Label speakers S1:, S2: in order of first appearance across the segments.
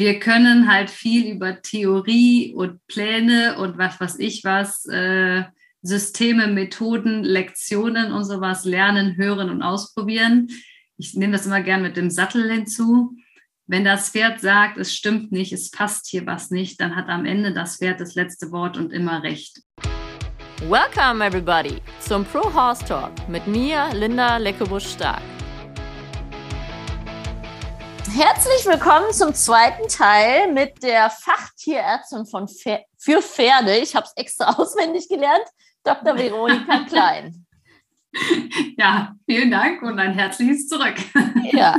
S1: wir können halt viel über Theorie und Pläne und was weiß ich was, äh, Systeme, Methoden, Lektionen und sowas lernen, hören und ausprobieren. Ich nehme das immer gern mit dem Sattel hinzu. Wenn das Pferd sagt, es stimmt nicht, es passt hier was nicht, dann hat am Ende das Pferd das letzte Wort und immer recht.
S2: Welcome everybody zum Pro Horse Talk mit mir, Linda Leckebusch-Stark. Herzlich willkommen zum zweiten Teil mit der Fachtierärztin von Pfer für Pferde. Ich habe es extra auswendig gelernt, Dr. Veronika Klein.
S1: Ja, vielen Dank und ein herzliches Zurück.
S2: Ja,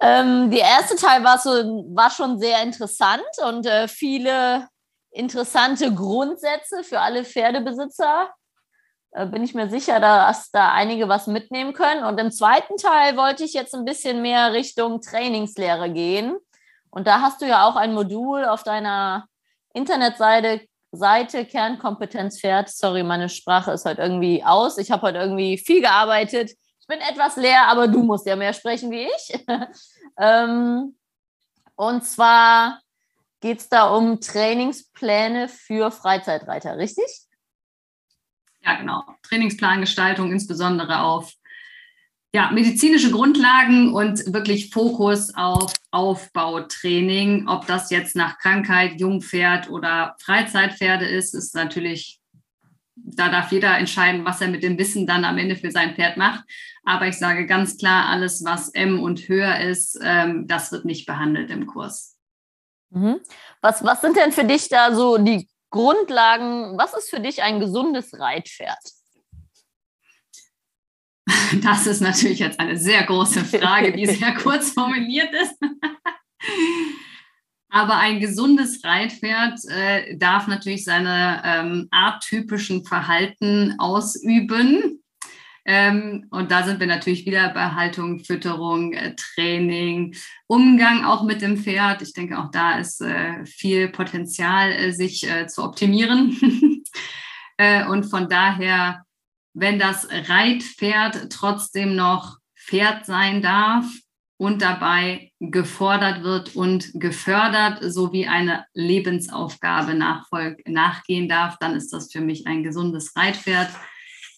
S2: ähm, der erste Teil war, so, war schon sehr interessant und äh, viele interessante Grundsätze für alle Pferdebesitzer. Äh, bin ich mir sicher, dass da einige was mitnehmen können. Und im zweiten Teil wollte ich jetzt ein bisschen mehr Richtung Trainingslehre gehen. Und da hast du ja auch ein Modul auf deiner Internetseite Seite Kernkompetenz Pferd. Sorry, meine Sprache ist heute irgendwie aus. Ich habe heute irgendwie viel gearbeitet. Ich bin etwas leer, aber du musst ja mehr sprechen wie ich. ähm, und zwar geht es da um Trainingspläne für Freizeitreiter, richtig?
S1: Ja, genau. Trainingsplangestaltung, insbesondere auf ja, medizinische Grundlagen und wirklich Fokus auf Aufbautraining. Ob das jetzt nach Krankheit, Jungpferd oder Freizeitpferde ist, ist natürlich, da darf jeder entscheiden, was er mit dem Wissen dann am Ende für sein Pferd macht. Aber ich sage ganz klar, alles, was M und höher ist, ähm, das wird nicht behandelt im Kurs.
S2: Mhm. Was, was sind denn für dich da so die Grundlagen? Was ist für dich ein gesundes Reitpferd?
S1: Das ist natürlich jetzt eine sehr große Frage, die sehr kurz formuliert ist. Aber ein gesundes Reitpferd äh, darf natürlich seine ähm, arttypischen Verhalten ausüben. Ähm, und da sind wir natürlich wieder bei Haltung, Fütterung, äh, Training, Umgang auch mit dem Pferd. Ich denke, auch da ist äh, viel Potenzial, äh, sich zu optimieren. Und von daher wenn das Reitpferd trotzdem noch Pferd sein darf und dabei gefordert wird und gefördert sowie eine Lebensaufgabe nachgehen darf, dann ist das für mich ein gesundes Reitpferd,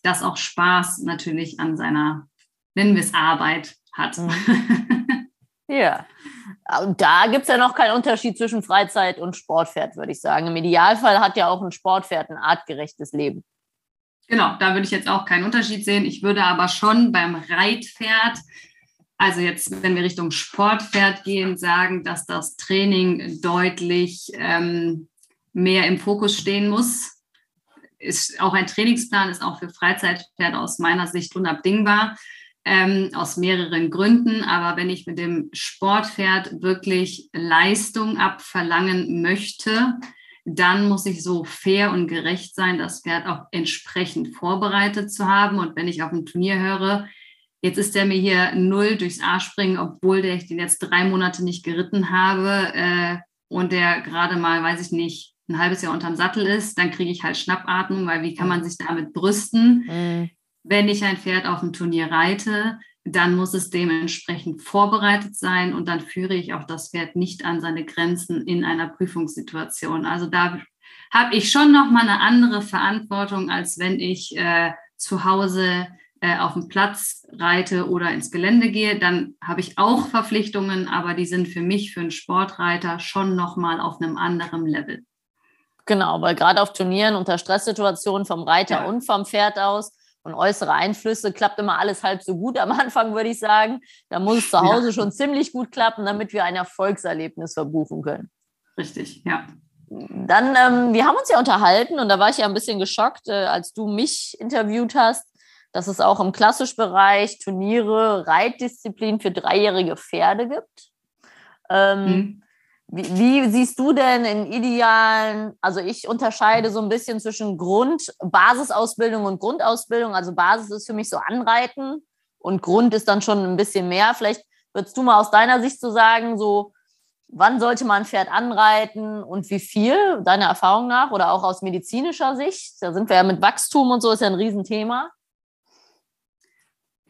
S1: das auch Spaß natürlich an seiner, nennen wir es Arbeit, hat.
S2: Mhm. Ja. Und da gibt es ja noch keinen Unterschied zwischen Freizeit und Sportpferd, würde ich sagen. Im Idealfall hat ja auch ein Sportpferd ein artgerechtes Leben.
S1: Genau, da würde ich jetzt auch keinen Unterschied sehen. Ich würde aber schon beim Reitpferd, also jetzt, wenn wir Richtung Sportpferd gehen, sagen, dass das Training deutlich ähm, mehr im Fokus stehen muss. Ist auch ein Trainingsplan ist auch für Freizeitpferde aus meiner Sicht unabdingbar. Ähm, aus mehreren Gründen. Aber wenn ich mit dem Sportpferd wirklich Leistung abverlangen möchte, dann muss ich so fair und gerecht sein, das Pferd auch entsprechend vorbereitet zu haben. Und wenn ich auf ein Turnier höre, jetzt ist der mir hier null durchs A springen, obwohl der ich den jetzt drei Monate nicht geritten habe äh, und der gerade mal, weiß ich nicht, ein halbes Jahr unterm Sattel ist, dann kriege ich halt Schnappatmung, weil wie kann man sich damit brüsten? Mhm. Wenn ich ein Pferd auf dem Turnier reite, dann muss es dementsprechend vorbereitet sein und dann führe ich auch das Pferd nicht an seine Grenzen in einer Prüfungssituation. Also da habe ich schon noch mal eine andere Verantwortung, als wenn ich äh, zu Hause äh, auf dem Platz reite oder ins Gelände gehe. Dann habe ich auch Verpflichtungen, aber die sind für mich, für einen Sportreiter, schon noch mal auf einem anderen Level.
S2: Genau, weil gerade auf Turnieren unter Stresssituationen vom Reiter ja. und vom Pferd aus und äußere Einflüsse klappt immer alles halb so gut am Anfang, würde ich sagen. Da muss es zu Hause ja. schon ziemlich gut klappen, damit wir ein Erfolgserlebnis verbuchen können.
S1: Richtig, ja.
S2: Dann, ähm, wir haben uns ja unterhalten und da war ich ja ein bisschen geschockt, äh, als du mich interviewt hast, dass es auch im Klassischbereich Turniere, Reitdisziplin für dreijährige Pferde gibt. Ähm, mhm. Wie, wie, siehst du denn in idealen, also ich unterscheide so ein bisschen zwischen Grund, Basisausbildung und Grundausbildung. Also Basis ist für mich so Anreiten und Grund ist dann schon ein bisschen mehr. Vielleicht würdest du mal aus deiner Sicht so sagen, so wann sollte man ein Pferd anreiten und wie viel, deiner Erfahrung nach oder auch aus medizinischer Sicht? Da sind wir ja mit Wachstum und so, ist ja ein Riesenthema.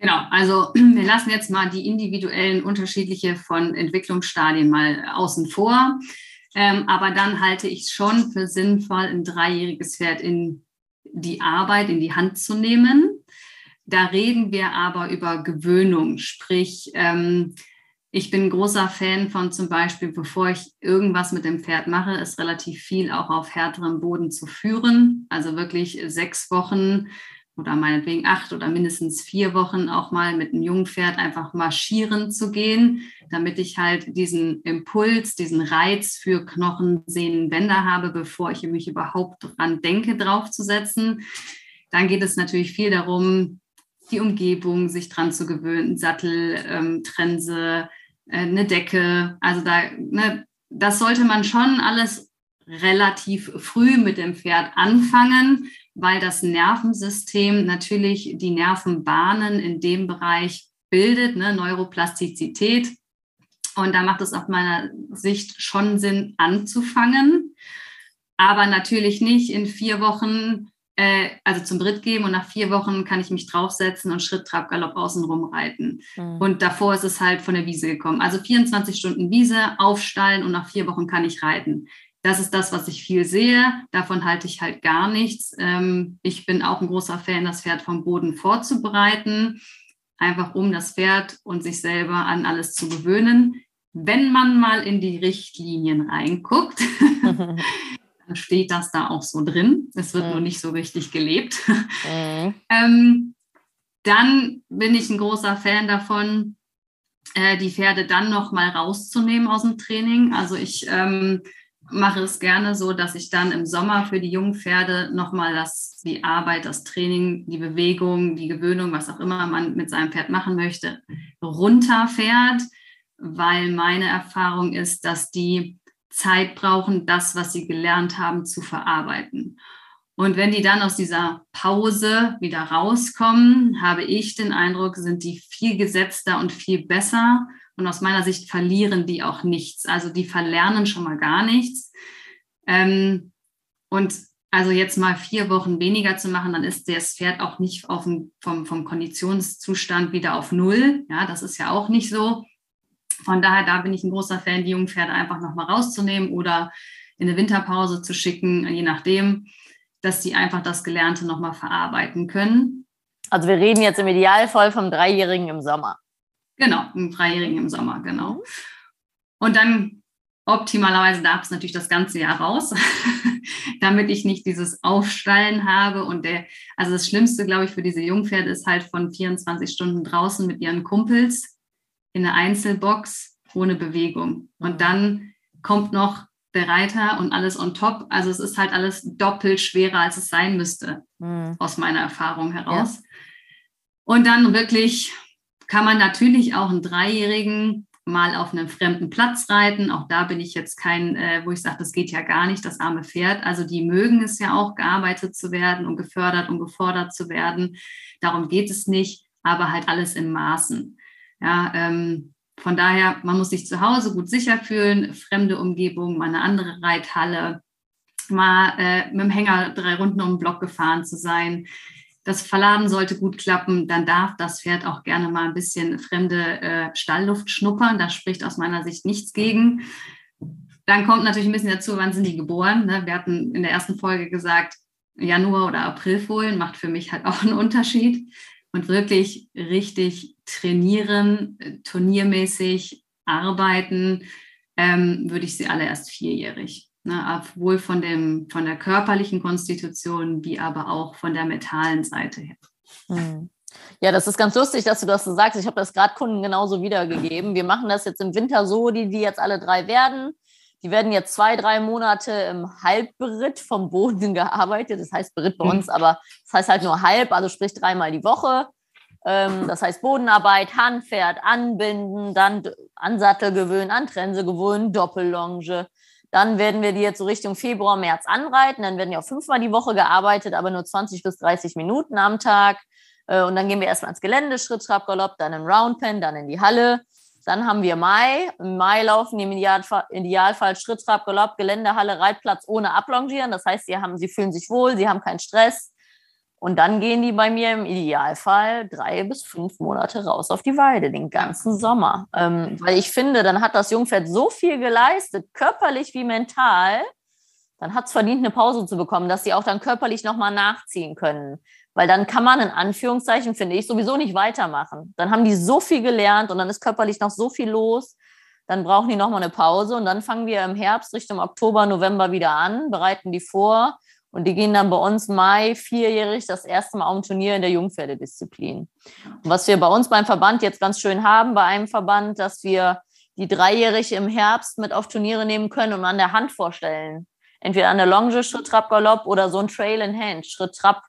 S1: Genau, also wir lassen jetzt mal die individuellen unterschiedliche von Entwicklungsstadien mal außen vor. Ähm, aber dann halte ich es schon für sinnvoll, ein dreijähriges Pferd in die Arbeit, in die Hand zu nehmen. Da reden wir aber über Gewöhnung, sprich, ähm, ich bin großer Fan von zum Beispiel, bevor ich irgendwas mit dem Pferd mache, ist relativ viel auch auf härterem Boden zu führen. Also wirklich sechs Wochen oder meinetwegen acht oder mindestens vier Wochen auch mal mit einem jungen Pferd einfach marschieren zu gehen, damit ich halt diesen Impuls, diesen Reiz für Knochen, Sehnen, Bänder habe, bevor ich mich überhaupt dran denke, draufzusetzen. Dann geht es natürlich viel darum, die Umgebung sich dran zu gewöhnen, Sattel, ähm, Trense, äh, eine Decke. Also da, ne, das sollte man schon alles relativ früh mit dem Pferd anfangen, weil das Nervensystem natürlich die Nervenbahnen in dem Bereich bildet, ne, Neuroplastizität. Und da macht es aus meiner Sicht schon Sinn anzufangen, aber natürlich nicht in vier Wochen äh, also zum Ritt geben und nach vier Wochen kann ich mich draufsetzen und Schritt, Trab, Galopp außenrum reiten. Mhm. Und davor ist es halt von der Wiese gekommen. Also 24 Stunden Wiese, aufstallen und nach vier Wochen kann ich reiten. Das ist das, was ich viel sehe. Davon halte ich halt gar nichts. Ähm, ich bin auch ein großer Fan, das Pferd vom Boden vorzubereiten, einfach um das Pferd und sich selber an alles zu gewöhnen. Wenn man mal in die Richtlinien reinguckt, steht das da auch so drin. Es wird mhm. nur nicht so richtig gelebt. Mhm. ähm, dann bin ich ein großer Fan davon, äh, die Pferde dann noch mal rauszunehmen aus dem Training. Also ich ähm, mache es gerne so, dass ich dann im Sommer für die jungen Pferde noch mal das, die Arbeit, das Training, die Bewegung, die Gewöhnung, was auch immer man mit seinem Pferd machen möchte, runterfährt, weil meine Erfahrung ist, dass die Zeit brauchen, das, was sie gelernt haben, zu verarbeiten. Und wenn die dann aus dieser Pause wieder rauskommen, habe ich den Eindruck, sind die viel gesetzter und viel besser. Und aus meiner Sicht verlieren die auch nichts. Also die verlernen schon mal gar nichts. Ähm, und also jetzt mal vier Wochen weniger zu machen, dann ist das Pferd auch nicht auf dem, vom, vom Konditionszustand wieder auf Null. Ja, das ist ja auch nicht so. Von daher, da bin ich ein großer Fan, die jungen Pferde einfach nochmal rauszunehmen oder in eine Winterpause zu schicken, je nachdem, dass die einfach das Gelernte nochmal verarbeiten können.
S2: Also wir reden jetzt im Idealfall vom Dreijährigen im Sommer.
S1: Genau, im Dreijährigen im Sommer, genau. Mhm. Und dann optimalerweise darf es natürlich das ganze Jahr raus, damit ich nicht dieses Aufstallen habe. Und der, also das Schlimmste, glaube ich, für diese Jungpferde ist halt von 24 Stunden draußen mit ihren Kumpels in eine Einzelbox ohne Bewegung. Und mhm. dann kommt noch der Reiter und alles on top. Also es ist halt alles doppelt schwerer, als es sein müsste, mhm. aus meiner Erfahrung heraus. Ja. Und dann wirklich kann man natürlich auch einen Dreijährigen mal auf einem fremden Platz reiten. Auch da bin ich jetzt kein, äh, wo ich sage, das geht ja gar nicht, das arme Pferd. Also die mögen es ja auch, gearbeitet zu werden und gefördert und gefordert zu werden. Darum geht es nicht, aber halt alles in Maßen. Ja, ähm, von daher, man muss sich zu Hause gut sicher fühlen, fremde Umgebung, mal eine andere Reithalle, mal äh, mit dem Hänger drei Runden um den Block gefahren zu sein. Das Verladen sollte gut klappen, dann darf das Pferd auch gerne mal ein bisschen fremde äh, Stallluft schnuppern. Da spricht aus meiner Sicht nichts gegen. Dann kommt natürlich ein bisschen dazu, wann sind die geboren. Ne? Wir hatten in der ersten Folge gesagt, Januar oder Aprilfohlen macht für mich halt auch einen Unterschied und wirklich richtig trainieren, turniermäßig arbeiten, ähm, würde ich sie alle erst vierjährig. Ne, sowohl von, dem, von der körperlichen Konstitution wie aber auch von der mentalen Seite her.
S2: Hm. Ja, das ist ganz lustig, dass du das so sagst. Ich habe das gerade Kunden genauso wiedergegeben. Wir machen das jetzt im Winter so, die, die jetzt alle drei werden. Die werden jetzt zwei, drei Monate im Halbberitt vom Boden gearbeitet. Das heißt Beritt bei hm. uns, aber das heißt halt nur halb, also sprich dreimal die Woche. Ähm, das heißt Bodenarbeit, Handpferd, Anbinden, dann Ansattel gewöhnen, an Trense gewöhnen, Doppellonge. Dann werden wir die jetzt so Richtung Februar, März anreiten. Dann werden ja auch fünfmal die Woche gearbeitet, aber nur 20 bis 30 Minuten am Tag. Äh, und dann gehen wir erstmal ins Gelände, Schritt, Trab, Galopp, dann im Roundpen, dann in die Halle. Dann haben wir Mai. Im Mai laufen die im Idealfall, Idealfall Schritt, Trab, Galopp, Geländehalle, Reitplatz ohne Ablongieren. Das heißt, sie, haben, sie fühlen sich wohl, sie haben keinen Stress Und dann gehen die bei mir im Idealfall drei bis fünf Monate raus auf die Weide, den ganzen Sommer. Ähm, weil ich finde, dann hat das Jungpferd so viel geleistet, körperlich wie mental, dann hat es verdient, eine Pause zu bekommen, dass sie auch dann körperlich nochmal nachziehen können. Weil dann kann man in Anführungszeichen, finde ich, sowieso nicht weitermachen. Dann haben die so viel gelernt und dann ist körperlich noch so viel los. Dann brauchen die nochmal eine Pause und dann fangen wir im Herbst Richtung Oktober, November wieder an, bereiten die vor und die gehen dann bei uns Mai vierjährig das erste Mal auf ein Turnier in der Jungpferdedisziplin. Und was wir bei uns beim Verband jetzt ganz schön haben, bei einem Verband, dass wir die dreijährig im Herbst mit auf Turniere nehmen können und an der Hand vorstellen. Entweder an der Longe, Schritt, Trab, Galopp oder so ein Trail in Hand, Schritt, Trab,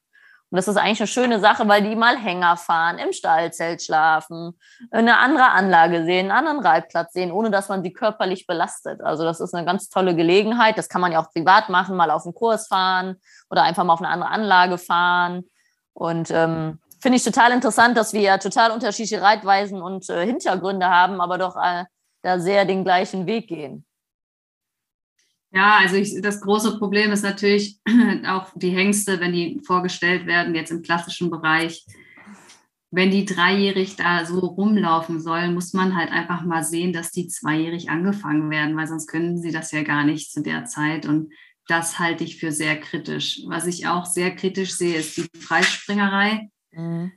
S2: und das ist eigentlich eine schöne Sache, weil die mal Hänger fahren, im Stallzelt schlafen, eine andere Anlage sehen, einen anderen Reitplatz sehen, ohne dass man sie körperlich belastet. Also das ist eine ganz tolle Gelegenheit. Das kann man ja auch privat machen, mal auf einen Kurs fahren oder einfach mal auf eine andere Anlage fahren. Und ähm, finde ich total interessant, dass wir ja total unterschiedliche Reitweisen und äh, Hintergründe haben, aber doch äh, da sehr den gleichen Weg gehen.
S1: Ja, also ich, das große Problem ist natürlich auch die Hengste, wenn die vorgestellt werden, jetzt im klassischen Bereich. Wenn die dreijährig da so rumlaufen sollen, muss man halt einfach mal sehen, dass die zweijährig angefangen werden, weil sonst können sie das ja gar nicht zu der Zeit. Und das halte ich für sehr kritisch. Was ich auch sehr kritisch sehe, ist die Freispringerei. Mhm.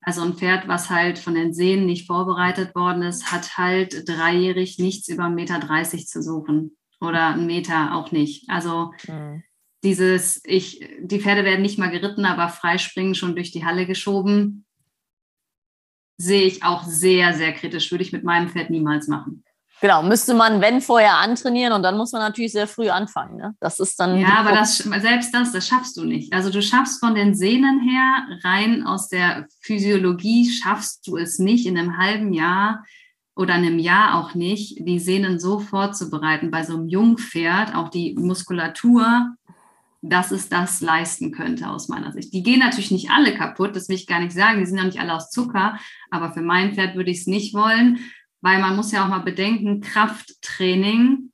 S1: Also ein Pferd, was halt von den Sehnen nicht vorbereitet worden ist, hat halt dreijährig nichts über 1,30 Meter zu suchen oder einen Meter auch nicht. Also mhm. dieses, ich, die Pferde werden nicht mal geritten, aber freispringen schon durch die Halle geschoben, sehe ich auch sehr, sehr kritisch. Würde ich mit meinem Pferd niemals machen.
S2: Genau, müsste man, wenn vorher antrainieren und dann muss man natürlich sehr früh anfangen. Ne? Das ist dann.
S1: Ja, aber das, selbst das, das schaffst du nicht. Also du schaffst von den Sehnen her, rein aus der Physiologie, schaffst du es nicht in einem halben Jahr oder einem Jahr auch nicht, die Sehnen so vorzubereiten bei so einem Jungpferd, auch die Muskulatur, dass es das leisten könnte aus meiner Sicht. Die gehen natürlich nicht alle kaputt, das will ich gar nicht sagen, die sind ja nicht alle aus Zucker, aber für mein Pferd würde ich es nicht wollen, weil man muss ja auch mal bedenken, Krafttraining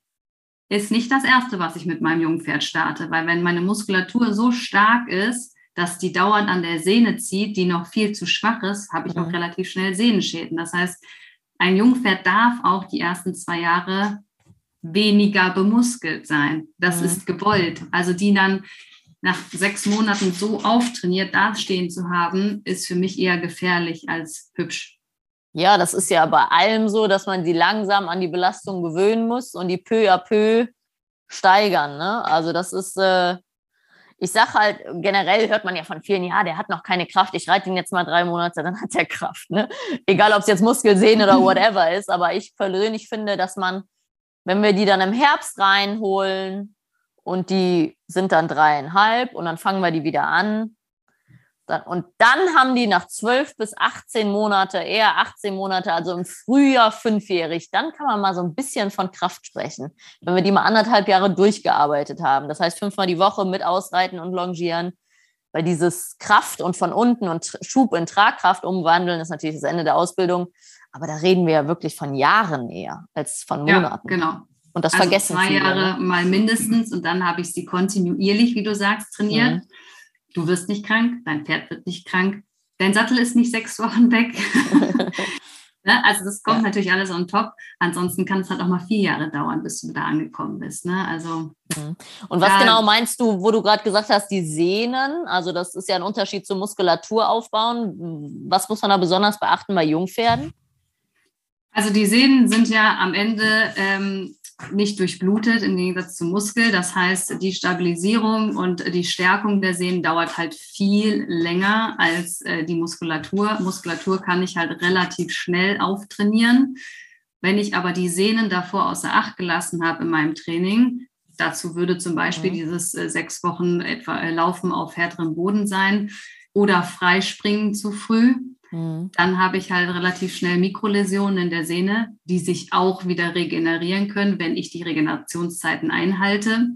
S1: ist nicht das Erste, was ich mit meinem Jungpferd starte, weil wenn meine Muskulatur so stark ist, dass die dauernd an der Sehne zieht, die noch viel zu schwach ist, habe ich auch mhm. relativ schnell Sehnenschäden. Das heißt, ein Jungpferd darf auch die ersten zwei Jahre weniger bemuskelt sein. Das mhm. ist gewollt. Also die dann nach sechs Monaten so auftrainiert dastehen zu haben, ist für mich eher gefährlich als hübsch.
S2: Ja, das ist ja bei allem so, dass man sie langsam an die Belastung gewöhnen muss und die peu à peu steigern. Ne? Also das ist, äh, ich sage halt, generell hört man ja von vielen, ja, der hat noch keine Kraft, ich reite ihn jetzt mal drei Monate, dann hat er Kraft. Ne? Egal, ob es jetzt Muskelsehnen oder whatever ist, aber ich persönlich finde, dass man, wenn wir die dann im Herbst reinholen und die sind dann dreieinhalb und dann fangen wir die wieder an, und dann haben die nach zwölf bis 18 Monate, eher 18 Monate, also im Frühjahr fünfjährig, dann kann man mal so ein bisschen von Kraft sprechen, wenn wir die mal anderthalb Jahre durchgearbeitet haben. Das heißt, fünfmal die Woche mit Ausreiten und Longieren. Weil dieses Kraft und von unten und Schub in Tragkraft umwandeln ist natürlich das Ende der Ausbildung. Aber da reden wir ja wirklich von Jahren eher als von Monaten. Ja,
S1: genau.
S2: Und das also vergessen
S1: zwei viele. Zwei Jahre ne? mal mindestens und dann habe ich sie kontinuierlich, wie du sagst, trainiert. Mhm. Du wirst nicht krank, dein Pferd wird nicht krank, dein Sattel ist nicht sechs Wochen weg. ne? Also das kommt ja. natürlich alles on top. Ansonsten kann es halt auch mal vier Jahre dauern, bis du da angekommen bist. Ne? Also,
S2: mhm. Und was genau meinst du, wo du gerade gesagt hast, die Sehnen? Also das ist ja ein Unterschied zum Muskulatur aufbauen. Was muss man da besonders beachten bei Jungpferden?
S1: Also die Sehnen sind ja am Ende ähm, nicht durchblutet im Gegensatz zum Muskel. Das heißt, die Stabilisierung und die Stärkung der Sehnen dauert halt viel länger als äh, die Muskulatur. Muskulatur kann ich halt relativ schnell auftrainieren. Wenn ich aber die Sehnen davor außer Acht gelassen habe in meinem Training, dazu würde zum Beispiel mhm. dieses äh, sechs Wochen etwa äh, Laufen auf härterem Boden sein oder Freispringen zu früh, Mhm. Dann habe ich halt relativ schnell Mikroläsionen in der Sehne, die sich auch wieder regenerieren können, wenn ich die Regenerationszeiten einhalte.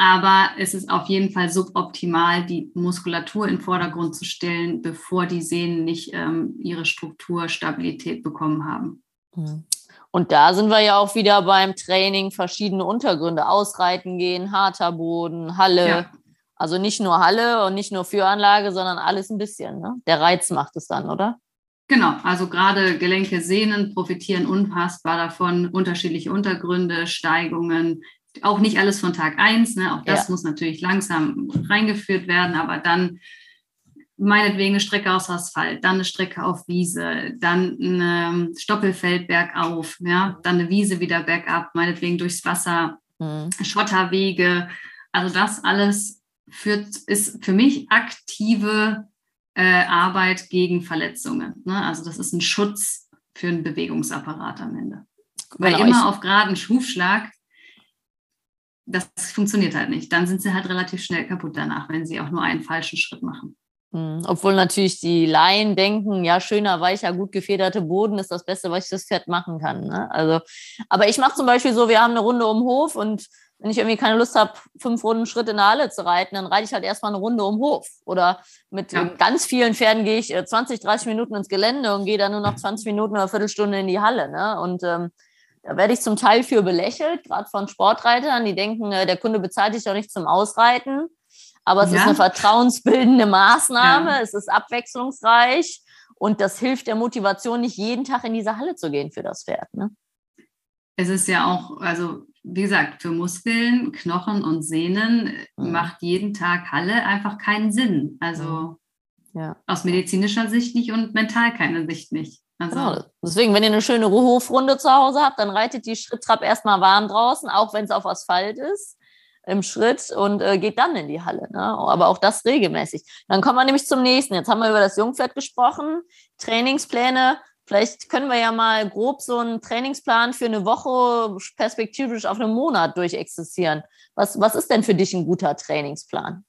S1: Aber es ist auf jeden Fall suboptimal, die Muskulatur in den Vordergrund zu stellen, bevor die Sehnen nicht ähm, ihre Strukturstabilität bekommen haben.
S2: Mhm. Und da sind wir ja auch wieder beim Training verschiedene Untergründe. Ausreiten gehen, harter Boden, Halle. Ja. Also nicht nur Halle und nicht nur Führanlage, sondern alles ein bisschen. Ne? Der Reiz macht es dann, oder?
S1: Genau, also gerade Gelenke, Sehnen profitieren unfassbar davon, unterschiedliche Untergründe, Steigungen, auch nicht alles von Tag 1, ne? auch das ja. muss natürlich langsam reingeführt werden, aber dann meinetwegen eine Strecke aus Asphalt, dann eine Strecke auf Wiese, dann ein ähm, Stoppelfeld bergauf, ja? dann eine Wiese wieder bergab, meinetwegen durchs Wasser, mhm. Schotterwege. Also das alles führt, ist für mich aktive äh, Arbeit gegen Verletzungen. Ne? Also das ist ein Schutz für einen Bewegungsapparat am Ende. Weil genau, immer auf geraden Schufschlag, das funktioniert halt nicht. Dann sind sie halt relativ schnell kaputt danach, wenn sie auch nur einen falschen Schritt machen.
S2: Hm, obwohl natürlich die Laien denken, ja, schöner, weicher, gut gefederte Boden ist das Beste, was ich das Pferd machen kann. Ne? Also, aber ich mache zum Beispiel so, wir haben eine Runde um den Hof und wenn ich irgendwie keine Lust habe, fünf Runden Schritt in der Halle zu reiten, dann reite ich halt erstmal eine Runde um den Hof. Oder mit ja. ganz vielen Pferden gehe ich 20, äh, 30 Minuten ins Gelände und gehe dann nur noch 20 Minuten oder eine Viertelstunde in die Halle. Ne? Und ähm, da werde ich zum Teil für belächelt, gerade von Sportreitern, die denken, äh, der Kunde bezahlt dich doch nicht zum Ausreiten. Aber es ja. ist eine vertrauensbildende Maßnahme, ja. es ist abwechslungsreich und das hilft der Motivation, nicht jeden Tag in diese Halle zu gehen für das Pferd. Ne?
S1: Es ist ja auch, also wie gesagt, für Muskeln, Knochen und Sehnen mhm. macht jeden Tag Halle einfach keinen Sinn. Also mhm. ja. aus medizinischer Sicht nicht und mental keine Sicht nicht. Also,
S2: genau. Deswegen, wenn ihr eine schöne Hofrunde zu Hause habt, dann reitet die Schritttrapp erstmal warm draußen, auch wenn es auf Asphalt ist, im Schritt und äh, geht dann in die Halle. Ne? Aber auch das regelmäßig. Dann kommen wir nämlich zum nächsten. Jetzt haben wir über das Jungpferd gesprochen, Trainingspläne. Vielleicht können wir ja mal grob so einen Trainingsplan für eine Woche perspektivisch auf einen Monat durchexistieren. Was, was ist denn für dich ein guter Trainingsplan?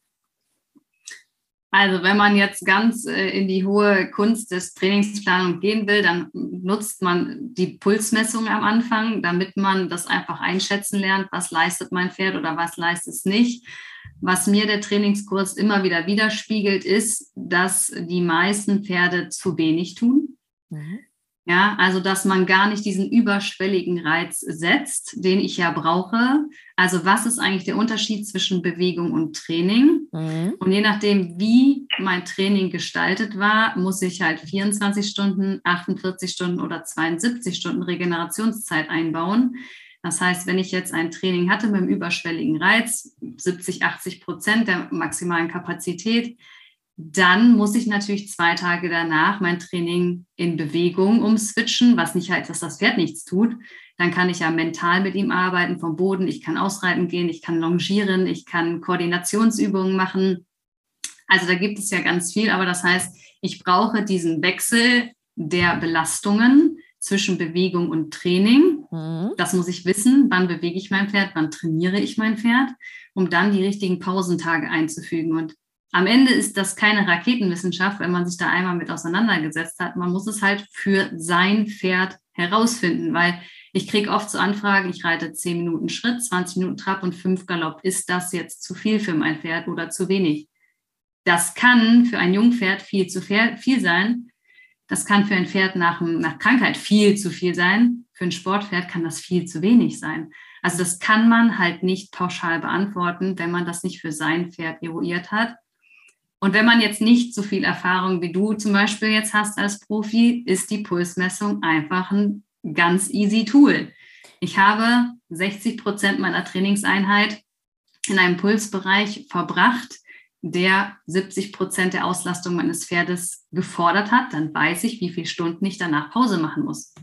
S1: Also wenn man jetzt ganz äh, in die hohe Kunst des Trainingsplanung gehen will, dann nutzt man die Pulsmessung am Anfang, damit man das einfach einschätzen lernt, was leistet mein Pferd oder was leistet es nicht. Was mir der Trainingskurs immer wieder widerspiegelt, ist, dass die meisten Pferde zu wenig tun. Mhm. Ja, also dass man gar nicht diesen überschwelligen Reiz setzt, den ich ja brauche. Also was ist eigentlich der Unterschied zwischen Bewegung und Training? Mhm. Und je nachdem, wie mein Training gestaltet war, muss ich halt 24 Stunden, 48 Stunden oder 72 Stunden Regenerationszeit einbauen. Das heißt, wenn ich jetzt ein Training hatte mit einem überschwelligen Reiz, 70, 80 Prozent der maximalen Kapazität, dann muss ich natürlich zwei Tage danach mein Training in Bewegung umswitchen, was nicht heißt, dass das Pferd nichts tut. Dann kann ich ja mental mit ihm arbeiten vom Boden. Ich kann ausreiten gehen, ich kann longieren, ich kann Koordinationsübungen machen. Also da gibt es ja ganz viel, aber das heißt, ich brauche diesen Wechsel der Belastungen zwischen Bewegung und Training. Mhm. Das muss ich wissen, wann bewege ich mein Pferd, wann trainiere ich mein Pferd, um dann die richtigen Pausentage einzufügen. Und am Ende ist das keine Raketenwissenschaft, wenn man sich da einmal mit auseinandergesetzt hat. Man muss es halt für sein Pferd herausfinden, weil ich kriege oft so Anfragen, ich reite 10 Minuten Schritt, 20 Minuten Trab und 5 Galopp. Ist das jetzt zu viel für mein Pferd oder zu wenig? Das kann für ein Jungpferd viel zu viel sein. Das kann für ein Pferd nach, nach Krankheit viel zu viel sein. Für ein Sportpferd kann das viel zu wenig sein. Also das kann man halt nicht pauschal beantworten, wenn man das nicht für sein Pferd eruiert hat. Und wenn man jetzt nicht so viel Erfahrung wie du zum Beispiel jetzt hast als Profi, ist die Pulsmessung einfach ein ganz easy Tool. Ich habe 60 Prozent meiner Trainingseinheit in einem Pulsbereich verbracht, der 70 Prozent der Auslastung meines Pferdes gefordert hat. Dann weiß ich, wie viele Stunden ich danach Pause machen muss.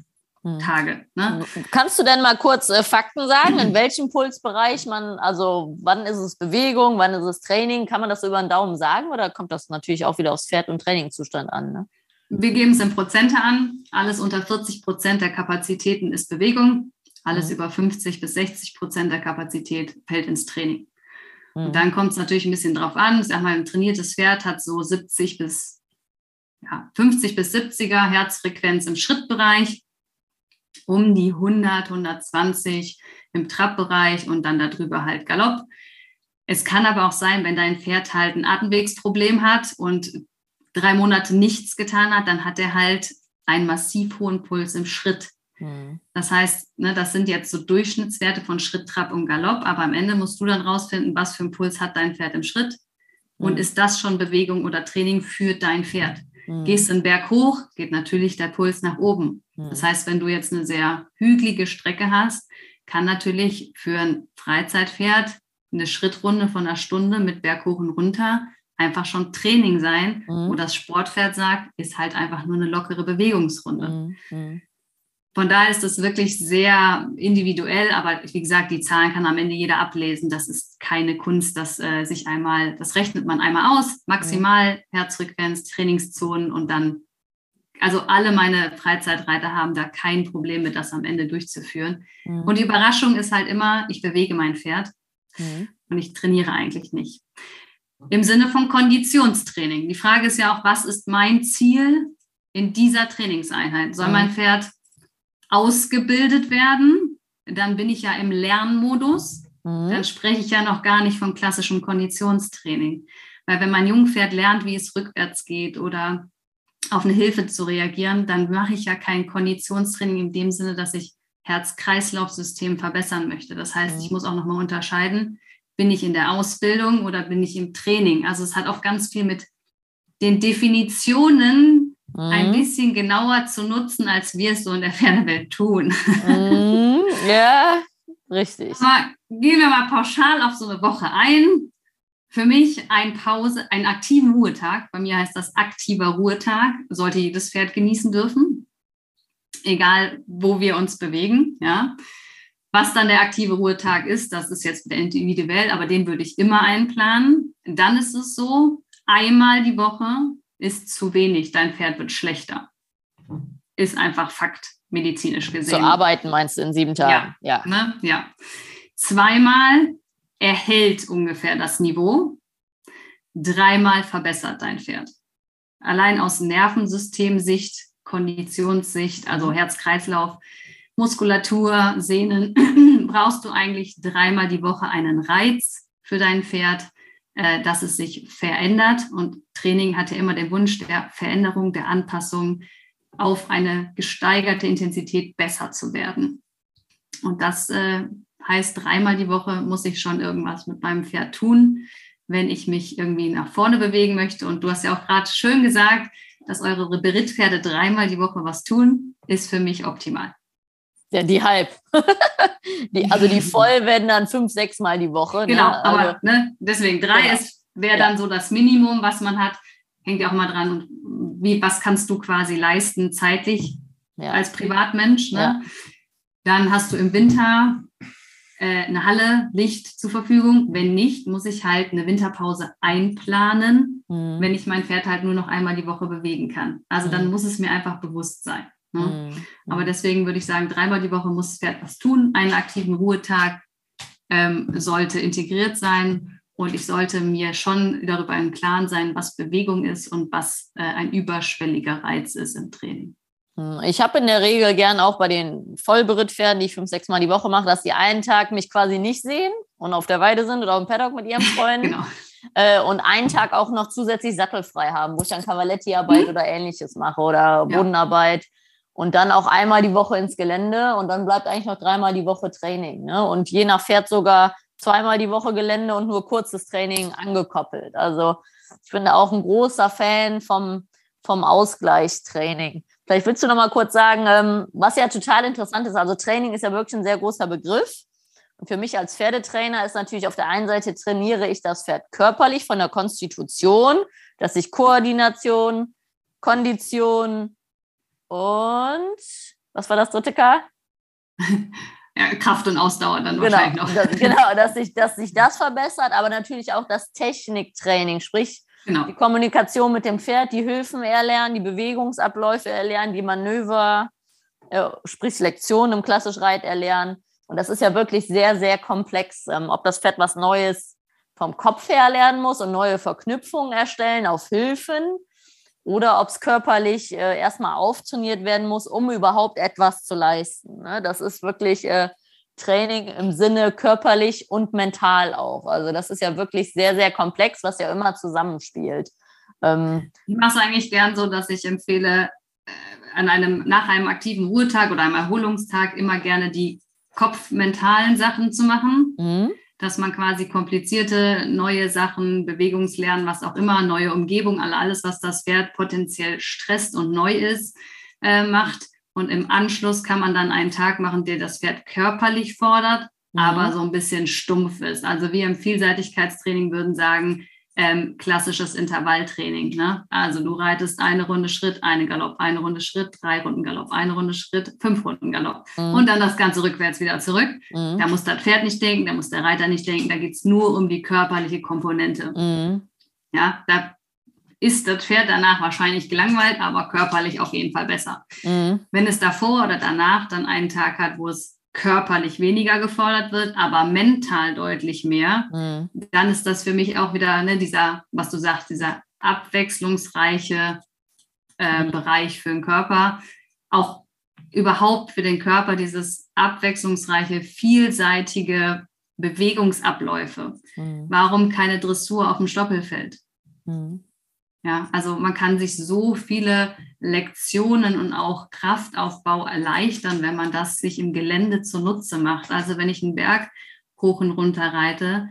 S1: Hm. Tage. Ne?
S2: Kannst du denn mal kurz äh, Fakten sagen, in welchem Pulsbereich man, also wann ist es Bewegung, wann ist es Training? Kann man das über den Daumen sagen oder kommt das natürlich auch wieder aufs Pferd und Trainingzustand an? Ne?
S1: Wir geben es in Prozente an. Alles unter 40 Prozent der Kapazitäten ist Bewegung. Alles mhm. über 50 bis 60 Prozent der Kapazität fällt ins Training. Mhm. Und dann kommt es natürlich ein bisschen drauf an. Ich sag mal, ein trainiertes Pferd hat so 70 bis ja, 50 bis 70er Herzfrequenz im Schrittbereich um die 100, 120 im Trabbereich und dann darüber halt Galopp. Es kann aber auch sein, wenn dein Pferd halt ein Atemwegsproblem hat und drei Monate nichts getan hat, dann hat er halt einen massiv hohen Puls im Schritt. Mhm. Das heißt, ne, das sind jetzt so Durchschnittswerte von Schritt, Trab und Galopp, aber am Ende musst du dann rausfinden, was für einen Puls hat dein Pferd im Schritt, Und mhm. ist das schon Bewegung oder Training für dein Pferd? Mhm. Gehst einen Berg hoch, geht natürlich der Puls nach oben. Das heißt, wenn du jetzt eine sehr hügelige Strecke hast, kann natürlich für ein Freizeitpferd eine Schrittrunde von einer Stunde mit Berg hoch und runter einfach schon Training sein, mhm. wo das Sportpferd sagt, ist halt einfach nur eine lockere Bewegungsrunde. Mhm. Von daher ist das wirklich sehr individuell, aber wie gesagt, die Zahlen kann am Ende jeder ablesen. Das ist keine Kunst, das äh, sich einmal, das rechnet man einmal aus, maximal Herzfrequenz, Trainingszonen und dann, also alle meine Freizeitreiter haben da kein Problem mit, das am Ende durchzuführen. Mhm. Und die Überraschung ist halt immer, ich bewege mein Pferd mhm. und ich trainiere eigentlich nicht. Im Sinne von Konditionstraining. Die Frage ist ja auch, was ist mein Ziel in dieser Trainingseinheit? Soll mein Pferd ausgebildet werden, dann bin ich ja im Lernmodus. Mhm. Dann spreche ich ja noch gar nicht von klassischem Konditionstraining. Weil wenn mein Jungpferd lernt, wie es rückwärts geht oder auf eine Hilfe zu reagieren, dann mache ich ja kein Konditionstraining in dem Sinne, dass ich Herz-Kreislauf-System verbessern möchte. Das heißt, ich mhm. muss auch nochmal unterscheiden, bin ich in der Ausbildung oder bin ich im Training? Also es hat auch ganz viel mit den Definitionen mhm. ein bisschen genauer zu nutzen, als wir es so in der Fernwelt tun.
S2: Mhm. Ja, richtig.
S1: Aber gehen wir mal pauschal auf so eine Woche ein. Für mich ein Pause, ein aktiven Ruhetag. Bei mir heißt das aktiver Ruhetag. Sollte jedes Pferd genießen dürfen. Egal, wo wir uns bewegen. Ja. Was dann der aktive Ruhetag ist, das ist jetzt individuell, aber den würde ich immer einplanen. Dann ist es so, einmal die Woche ist zu wenig, dein Pferd wird schlechter. Ist einfach Fakt, medizinisch gesehen.
S2: Zu arbeiten meinst du in sieben Tagen?
S1: Ja. Ja. Ne? ja. Zweimal erhält ungefähr das Niveau, dreimal verbessert dein Pferd. Allein aus Nervensystemsicht, Konditionssicht, also Herz-Kreislauf, Muskulatur, Sehnen, brauchst du eigentlich dreimal die Woche einen Reiz für dein Pferd, äh, dass es sich verändert. Und Training hatte immer den Wunsch der Veränderung, der Anpassung auf eine gesteigerte Intensität besser zu werden. Und das äh, heißt, dreimal die Woche muss ich schon irgendwas mit meinem Pferd tun, wenn ich mich irgendwie nach vorne bewegen möchte. Und du hast ja auch gerade schön gesagt, dass eure Berittpferde dreimal die Woche was tun, ist für mich optimal.
S2: Ja, die halb. die, also die voll werden dann fünf, sechs Mal die Woche.
S1: Ne? Genau, ne? aber also, ne, deswegen drei genau. ist wäre dann so das Minimum, was man hat. Hängt ja auch mal dran, wie, was kannst du quasi leisten zeitlich ja. als Privatmensch. Ne? Ja. Dann hast du im Winter eine Halle, Licht zur Verfügung. Wenn nicht, muss ich halt eine Winterpause einplanen, mhm. wenn ich mein Pferd halt nur noch einmal die Woche bewegen kann. Also mhm. dann muss es mir einfach bewusst sein. Ne? Mhm. Aber deswegen würde ich sagen, dreimal die Woche muss das Pferd was tun. Einen aktiven Ruhetag ähm, sollte integriert sein. Und ich sollte mir schon darüber im Klaren sein, was Bewegung ist und was äh, ein überschwelliger Reiz ist im Training.
S2: Hm, ich habe in der Regel gern auch bei den Vollberittpferden, die ich fünf, sechs Mal die Woche mache, dass die einen Tag mich quasi nicht sehen und auf der Weide sind oder auf dem Paddock mit ihren Freunden. genau. Äh, und einen Tag auch noch zusätzlich sattelfrei haben, wo ich dann Cavaletti-Arbeit mhm. oder ähnliches mache oder Bodenarbeit. Ja und dann auch einmal die Woche ins Gelände und dann bleibt eigentlich noch dreimal die Woche Training. Ne? Und je nach Pferd sogar zweimal die Woche Gelände und nur kurzes Training angekoppelt. Also ich bin da auch ein großer Fan vom, vom Ausgleichstraining. Vielleicht willst du noch mal kurz sagen, ähm, was ja total interessant ist. Also Training ist ja wirklich ein sehr großer Begriff. Und für mich als Pferdetrainer ist natürlich auf der einen Seite trainiere ich das Pferd körperlich von der Konstitution, dass ich Koordination, Kondition, und was war das dritte K?
S1: Ja, Kraft und Ausdauer dann
S2: genau,
S1: wahrscheinlich noch.
S2: Das, genau, dass sich, dass sich das verbessert, aber natürlich auch das Techniktraining, sprich genau. die Kommunikation mit dem Pferd, die Hilfen erlernen, die Bewegungsabläufe erlernen, die Manöver, äh, sprich Lektionen im Klassischreit erlernen. Und das ist ja wirklich sehr, sehr komplex, ähm, ob das Pferd was Neues vom Kopf her lernen muss und neue Verknüpfungen erstellen auf Hilfen oder ob es körperlich äh, erstmal auftrainiert werden muss, um überhaupt etwas zu leisten. Ne? Das ist wirklich äh, Training im Sinne körperlich und mental auch. Also das ist ja wirklich sehr, sehr komplex, was ja immer zusammenspielt.
S1: Ähm, ich mache es eigentlich gern so, dass ich empfehle, äh, an einem, nach einem aktiven Ruhetag oder einem Erholungstag immer gerne die kopfmentalen Sachen zu machen. Mhm. dass man quasi komplizierte neue Sachen, Bewegungslernen, was auch immer, neue Umgebung, alles, was das Pferd potenziell stresst und neu ist, äh, macht. Und im Anschluss kann man dann einen Tag machen, der das Pferd körperlich fordert, mhm. aber so ein bisschen stumpf ist. Also wir im Vielseitigkeitstraining würden sagen, ähm, klassisches Intervalltraining. Ne? Also du reitest eine Runde Schritt, eine Galopp, eine Runde Schritt, drei Runden Galopp, eine Runde Schritt, fünf Runden Galopp. Mhm. Und dann das Ganze rückwärts wieder zurück. Mhm. Da muss das Pferd nicht denken, da muss der Reiter nicht denken, da geht es nur um die körperliche Komponente. Mhm. Ja, da ist das Pferd danach wahrscheinlich gelangweilt, aber körperlich auf jeden Fall besser. Mhm. Wenn es davor oder danach dann einen Tag hat, wo es körperlich weniger gefordert wird, aber mental deutlich mehr, mhm. dann ist das für mich auch wieder ne, dieser, was du sagst, dieser abwechslungsreiche äh, mhm. Bereich für den Körper. Auch überhaupt für den Körper dieses abwechslungsreiche, vielseitige Bewegungsabläufe. Mhm. Warum keine Dressur auf dem Stoppelfeld? Mhm. Ja, also man kann sich so viele Lektionen und auch Kraftaufbau erleichtern, wenn man das sich im Gelände zunutze macht. Also wenn ich einen Berg hoch und runter reite,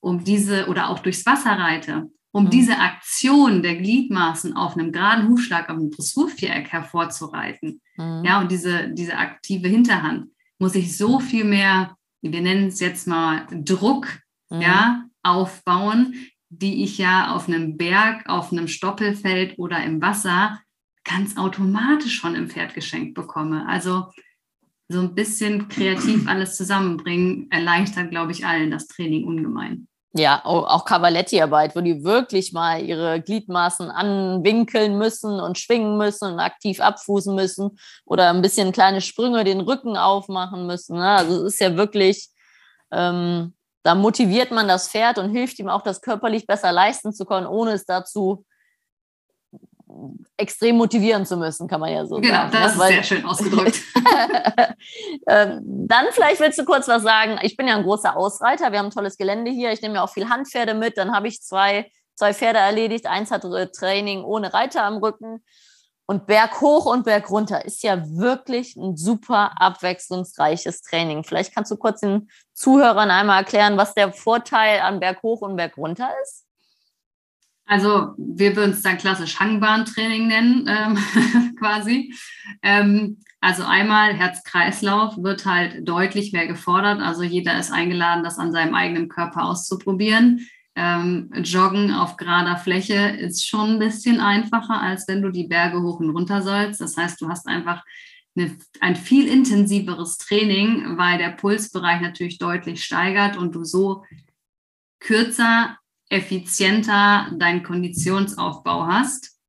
S1: um diese oder auch durchs Wasser reite, um mhm. diese Aktion der Gliedmaßen auf einem geraden Hufschlag auf einem Dressurviereck hervorzureiten, mhm. ja, und diese, diese aktive Hinterhand, muss ich so viel mehr, wir nennen es jetzt mal Druck, mhm. ja, aufbauen, die ich ja auf einem Berg, auf einem Stoppelfeld oder im Wasser ganz automatisch von dem Pferd geschenkt bekomme. Also so ein bisschen kreativ alles zusammenbringen, erleichtert, glaube ich, allen das Training ungemein.
S2: Ja, auch Cavaletti-Arbeit, wo die wirklich mal ihre Gliedmaßen anwinkeln müssen und schwingen müssen und aktiv abfußen müssen oder ein bisschen kleine Sprünge den Rücken aufmachen müssen. Ne? Also es ist ja wirklich ähm, da motiviert man das Pferd und hilft ihm auch, das körperlich besser leisten zu können, ohne es dazu extrem motivieren zu müssen, kann man ja so
S1: genau,
S2: sagen.
S1: Genau, das ne? ist sehr schön ausgedrückt.
S2: Ähm, dann vielleicht willst du kurz was sagen. Ich bin ja ein großer Ausreiter. Wir haben ein tolles Gelände hier. Ich nehme ja auch viel Handpferde mit. Dann habe ich zwei, zwei Pferde erledigt. Eins hat Training ohne Reiter am Rücken. Und Berg hoch und Berg runter ist ja wirklich ein super abwechslungsreiches Training. Vielleicht kannst du kurz den Zuhörern einmal erklären, was der Vorteil an Berg hoch und Berg runter ist?
S1: Also wir würden es dann klassisch Hangbahntraining nennen, ähm, quasi. Ähm, also einmal Herz-Kreislauf wird halt deutlich mehr gefordert. Also jeder ist eingeladen, das an seinem eigenen Körper auszuprobieren ähm, Joggen auf gerader Fläche ist schon ein bisschen einfacher, als wenn du die Berge hoch und runter sollst. Das heißt, du hast einfach eine, ein viel intensiveres Training, weil der Pulsbereich natürlich deutlich steigert und du so kürzer, effizienter deinen Konditionsaufbau hast.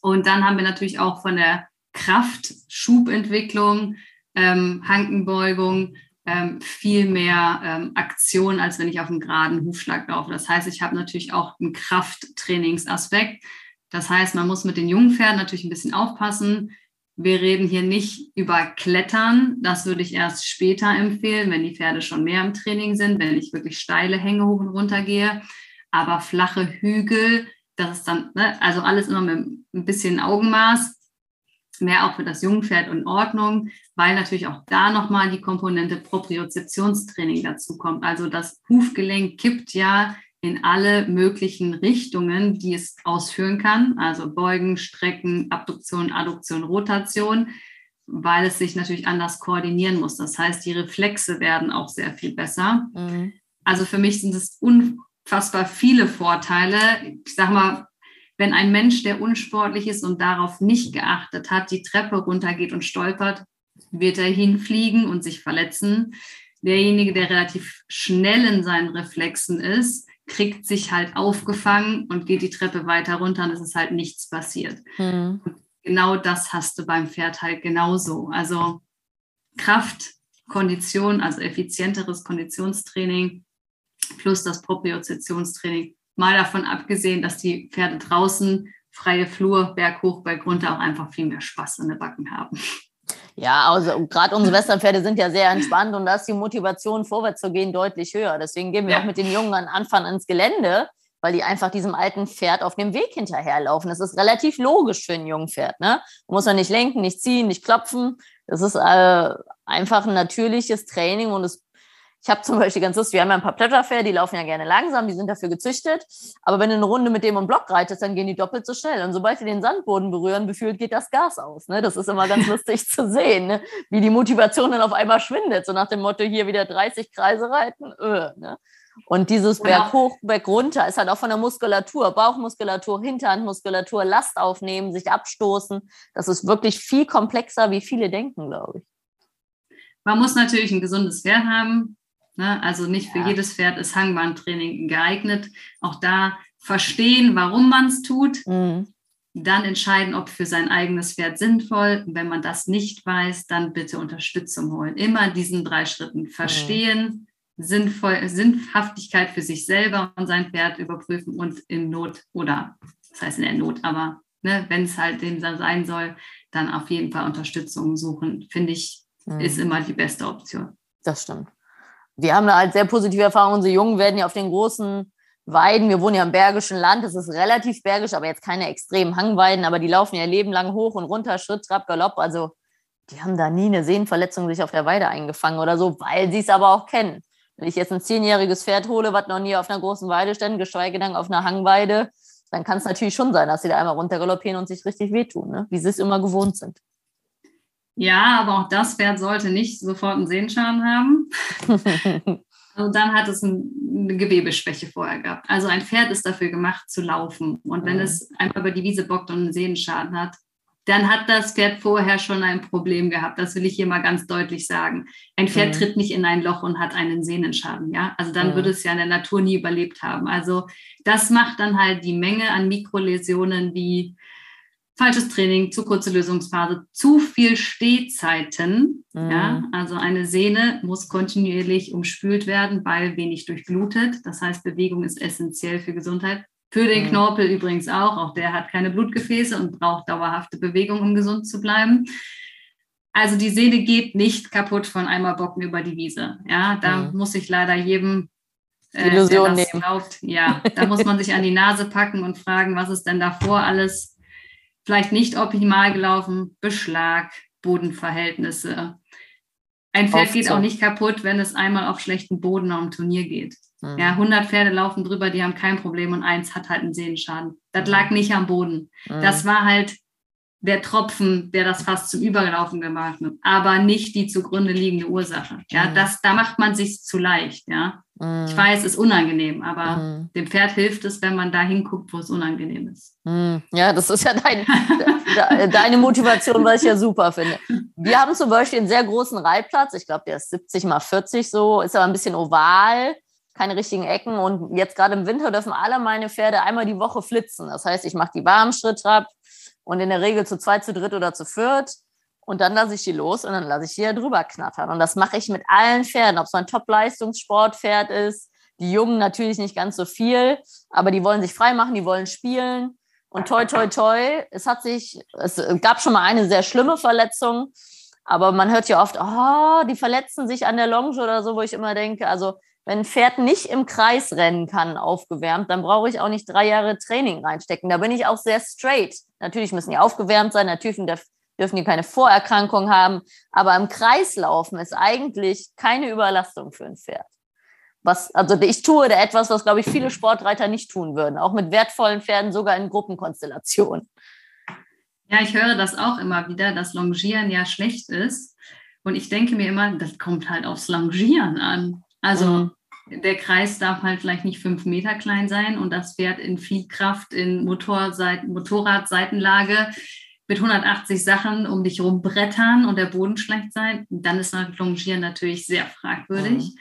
S1: Und dann haben wir natürlich auch von der Kraft-Schubentwicklung, ähm, Hankenbeugung, ähm, viel mehr ähm, Aktion, als wenn ich auf einem geraden Hufschlag laufe. Das heißt, ich habe natürlich auch einen Krafttrainingsaspekt. Das heißt, man muss mit den jungen Pferden natürlich ein bisschen aufpassen. Wir reden hier nicht über Klettern. Das würde ich erst später empfehlen, wenn die Pferde schon mehr im Training sind, wenn ich wirklich steile Hänge hoch und runter gehe. Aber flache Hügel, das ist dann, ne, also alles immer mit ein bisschen Augenmaß mehr auch für das Jungpferd in Ordnung, weil natürlich auch da nochmal die Komponente Propriozeptionstraining dazu kommt. Also das Hufgelenk kippt ja in alle möglichen Richtungen, die es ausführen kann, also Beugen, Strecken, Abduktion, Adduktion, Rotation, weil es sich natürlich anders koordinieren muss. Das heißt, die Reflexe werden auch sehr viel besser. Mhm. Also für mich sind es unfassbar viele Vorteile. Ich sage mal, wenn ein Mensch, der unsportlich ist und darauf nicht geachtet hat, die Treppe runtergeht und stolpert, wird er hinfliegen und sich verletzen. Derjenige, der relativ schnell in seinen Reflexen ist, kriegt sich halt aufgefangen und geht die Treppe weiter runter und es ist halt nichts passiert. Mhm. Genau das hast du beim Pferd halt genauso. Also Kraft, Kondition, also effizienteres Konditionstraining plus das Propriozeptionstraining Mal davon abgesehen, dass die Pferde draußen, freie Flur, Berg hoch, Berg runter auch einfach viel mehr Spaß in den Backen haben.
S2: Ja, also gerade unsere Westernpferde sind ja sehr entspannt und da ist die Motivation, vorwärts zu gehen, deutlich höher. Deswegen gehen wir ja. auch mit den Jungen an Anfang ins Gelände, weil die einfach diesem alten Pferd auf dem Weg hinterherlaufen. Das ist relativ logisch für ein jungen Pferd. Ne? Man muss ja nicht lenken, nicht ziehen, nicht klopfen. Das ist äh, einfach ein natürliches Training und es Ich habe zum Beispiel ganz lustig, wir haben ja ein paar Pleasure-Pferde, die laufen ja gerne langsam, die sind dafür gezüchtet. Aber wenn du eine Runde mit dem im Block reitest, dann gehen die doppelt so schnell. Und sobald sie den Sandboden berühren, befühlt geht das Gas aus. Ne? Das ist immer ganz lustig zu sehen, ne? wie die Motivation dann auf einmal schwindet. So nach dem Motto, hier wieder 30 Kreise reiten. Öh, ne? Und dieses Berg hoch, Berg runter ist halt auch von der Muskulatur, Bauchmuskulatur, Hinterhandmuskulatur, Last aufnehmen, sich abstoßen. Das ist wirklich viel komplexer, wie viele denken, glaube ich.
S1: Man muss natürlich ein gesundes Pferd haben. Ne? Also nicht für ja. jedes Pferd ist Hangbahntraining geeignet. Auch da verstehen, warum man es tut. Mhm. Dann entscheiden, ob für sein eigenes Pferd sinnvoll. wenn man das nicht weiß, dann bitte Unterstützung holen. Immer diesen drei Schritten verstehen. Mhm Sinnvoll, Sinnhaftigkeit für sich selber und sein Pferd überprüfen und in Not oder, das heißt in der Not, aber ne, wenn es halt dem sein soll, dann auf jeden Fall Unterstützung suchen, finde ich, mhm. ist immer die beste Option.
S2: Das stimmt. Wir haben da halt sehr positive Erfahrungen. Unsere Jungen werden ja auf den großen Weiden, wir wohnen ja im Bergischen Land, das ist relativ bergisch, aber jetzt keine extremen Hangweiden, aber die laufen ja lebenlang hoch und runter, Schritt, Trab, Galopp. Also die haben da nie eine Sehnenverletzung sich auf der Weide eingefangen oder so, weil sie es aber auch kennen. Wenn ich jetzt ein zehnjähriges Pferd hole, was noch nie auf einer großen Weide stand, geschweige denn auf einer Hangweide, dann kann es natürlich schon sein, dass sie da einmal runtergaloppieren und sich richtig wehtun, ne? wie sie es immer gewohnt sind.
S1: Ja, aber auch das Pferd sollte nicht sofort einen Sehenschaden haben. also dann hat es eine Gewebeschwäche vorher gehabt. Also ein Pferd ist dafür gemacht zu laufen. Und wenn mhm. es einmal über die Wiese bockt und einen Sehenschaden hat, dann hat das Pferd vorher schon ein Problem gehabt. Das will ich hier mal ganz deutlich sagen. Ein Pferd mhm. tritt nicht in ein Loch und hat einen Sehnenschaden, ja. Also dann mhm. würde es ja in der Natur nie überlebt haben. Also das macht dann halt die Menge an Mikroläsionen wie falsches Training, zu kurze Lösungsphase, zu viel Stehzeiten. Mhm. Ja, also eine Sehne muss kontinuierlich umspült werden, weil wenig durchblutet. Das heißt, Bewegung ist essentiell für Gesundheit. Für den mhm. Knorpel übrigens auch. Auch der hat keine Blutgefäße und braucht dauerhafte Bewegung, um gesund zu bleiben. Also die Sehne geht nicht kaputt von einmal Bocken über die Wiese. Ja, da mhm. muss ich leider jedem
S2: äh, Illusion nehmen.
S1: Glaubt, ja, da muss man sich an die Nase packen und fragen, was ist denn davor alles vielleicht nicht optimal gelaufen, Beschlag, Bodenverhältnisse. Ein Pferd Oft geht auch nicht kaputt, wenn es einmal auf schlechten Boden am Turnier geht. Mhm. Ja, 100 Pferde laufen drüber, die haben kein Problem und eins hat halt einen Sehnenschaden. Das lag nicht am Boden. Mhm. Das war halt der Tropfen, der das fast zum Überlaufen gemacht hat, aber nicht die zugrunde liegende Ursache. Ja, mhm. das, da macht man sich zu leicht. Ja, mhm. ich weiß, es ist unangenehm, aber mhm. dem Pferd hilft es, wenn man da hinguckt, wo es unangenehm ist.
S2: Mhm. Ja, das ist ja dein, deine Motivation, was ich ja super finde. Wir haben zum Beispiel einen sehr großen Reitplatz. Ich glaube, der ist 70 mal 40 so, ist aber ein bisschen oval keine richtigen Ecken. Und jetzt gerade im Winter dürfen alle meine Pferde einmal die Woche flitzen. Das heißt, ich mache die warmen Schritttrab und in der Regel zu zweit, zu dritt oder zu viert. Und dann lasse ich die los und dann lasse ich die ja drüber knattern. Und das mache ich mit allen Pferden, ob es ein Top-Leistungssportpferd ist. Die Jungen natürlich nicht ganz so viel, aber die wollen sich frei machen, die wollen spielen. Und toi, toi, toi, es hat sich, es gab schon mal eine sehr schlimme Verletzung, aber man hört ja oft, oh, die verletzen sich an der Longe oder so, wo ich immer denke, also wenn ein Pferd nicht im Kreis rennen kann, aufgewärmt, dann brauche ich auch nicht drei Jahre Training reinstecken. Da bin ich auch sehr straight. Natürlich müssen die aufgewärmt sein, natürlich dürfen die keine Vorerkrankung haben, aber im Kreislaufen ist eigentlich keine Überlastung für ein Pferd. Was, also ich tue da etwas, was, glaube ich, viele Sportreiter nicht tun würden, auch mit wertvollen Pferden, sogar in Gruppenkonstellationen.
S1: Ja, ich höre das auch immer wieder, dass Longieren ja schlecht ist. Und ich denke mir immer, das kommt halt aufs Longieren an. Also mhm. der Kreis darf halt vielleicht nicht fünf Meter klein sein und das Pferd in Fliehkraft, in Motorseiten, Motorradseitenlage mit 180 Sachen um dich rumbrettern und der Boden schlecht sein, dann ist Longieren natürlich sehr fragwürdig. Mhm.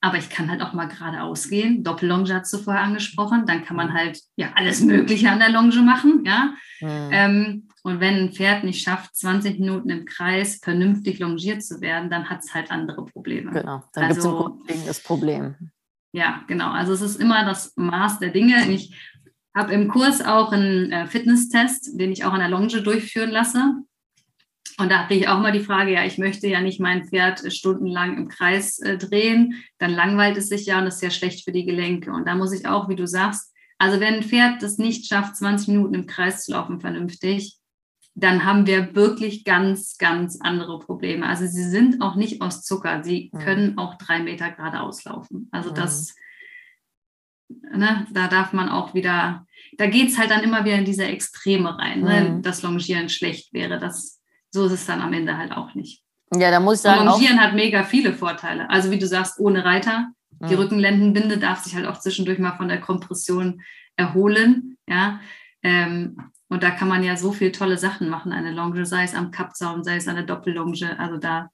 S1: Aber ich kann halt auch mal geradeaus gehen. Doppellonge hast du vorher angesprochen. Dann kann man halt ja alles Mögliche an der Longe machen. Ja. Mhm. Ähm, und wenn ein Pferd nicht schafft, 20 Minuten im Kreis vernünftig longiert zu werden, dann hat es halt andere Probleme.
S2: Genau, dann also, gibt es ein grundlegendes Problem.
S1: Ja, genau. Also es ist immer das Maß der Dinge. Ich habe im Kurs auch einen äh, Fitnesstest, den ich auch an der Longe durchführen lasse. Und da kriege ich auch mal die Frage, ja, ich möchte ja nicht mein Pferd stundenlang im Kreis äh, drehen, dann langweilt es sich ja und das ist ja schlecht für die Gelenke. Und da muss ich auch, wie du sagst, also wenn ein Pferd das nicht schafft, 20 Minuten im Kreis zu laufen vernünftig, dann haben wir wirklich ganz, ganz andere Probleme. Also sie sind auch nicht aus Zucker. Sie mhm. können auch drei Meter geradeaus laufen. Also mhm. das, ne, da darf man auch wieder, da geht es halt dann immer wieder in diese Extreme rein, ne, mhm. dass Longieren schlecht wäre. Das, so ist es dann am Ende halt auch nicht.
S2: Ja, da muss ich sagen.
S1: Longieren hat mega viele Vorteile. Also wie du sagst, ohne Reiter. Die mhm. Rückenlendenbinde darf sich halt auch zwischendurch mal von der Kompression erholen. Ja. Ähm, und da kann man ja so viele tolle Sachen machen, eine Longe, sei es am Kappzaum, sei es eine Doppellonge. Also da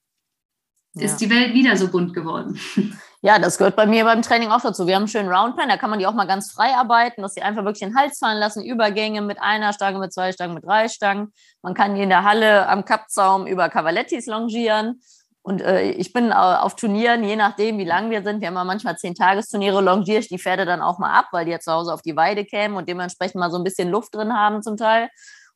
S1: ja. ist die Welt wieder so bunt geworden.
S2: Ja, das gehört bei mir beim Training auch dazu. Wir haben einen schönen Roundplan, da kann man die auch mal ganz frei arbeiten, dass sie einfach wirklich den Hals fallen lassen, Übergänge mit einer Stange, mit zwei Stangen, mit drei Stangen. Man kann die in der Halle am Kappzaum über Cavalettis longieren. Und äh, ich bin auf Turnieren, je nachdem, wie lang wir sind, wir haben ja manchmal zehn Tagesturniere, longiere ich die Pferde dann auch mal ab, weil die ja zu Hause auf die Weide kämen und dementsprechend mal so ein bisschen Luft drin haben zum Teil.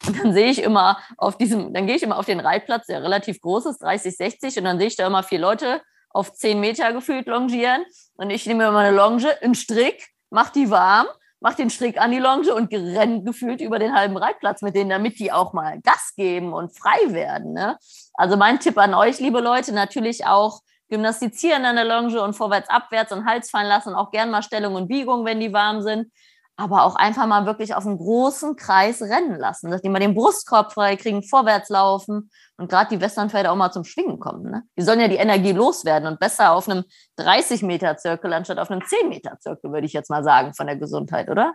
S2: Und dann sehe ich immer auf diesem, dann gehe ich immer auf den Reitplatz, der relativ groß ist, 30, 60, und dann sehe ich da immer vier Leute auf 10 Meter gefühlt longieren. Und ich nehme mir meine Longe, einen Strick, mache die warm, mache den Strick an die Longe und renne gefühlt über den halben Reitplatz mit denen, damit die auch mal Gas geben und frei werden. Ne? Also mein Tipp an euch, liebe Leute, natürlich auch gymnastizieren an der Longe und vorwärts, abwärts und Hals fallen lassen, auch gern mal Stellung und Biegung, wenn die warm sind aber auch einfach mal wirklich auf einen großen Kreis rennen lassen, dass die mal den Brustkorb frei kriegen, vorwärts laufen und gerade die Westernpferde auch mal zum Schwingen kommen. Ne? Die sollen ja die Energie loswerden und besser auf einem 30 Meter Zirkel anstatt auf einem 10 Meter Zirkel, würde ich jetzt mal sagen, von der Gesundheit, oder?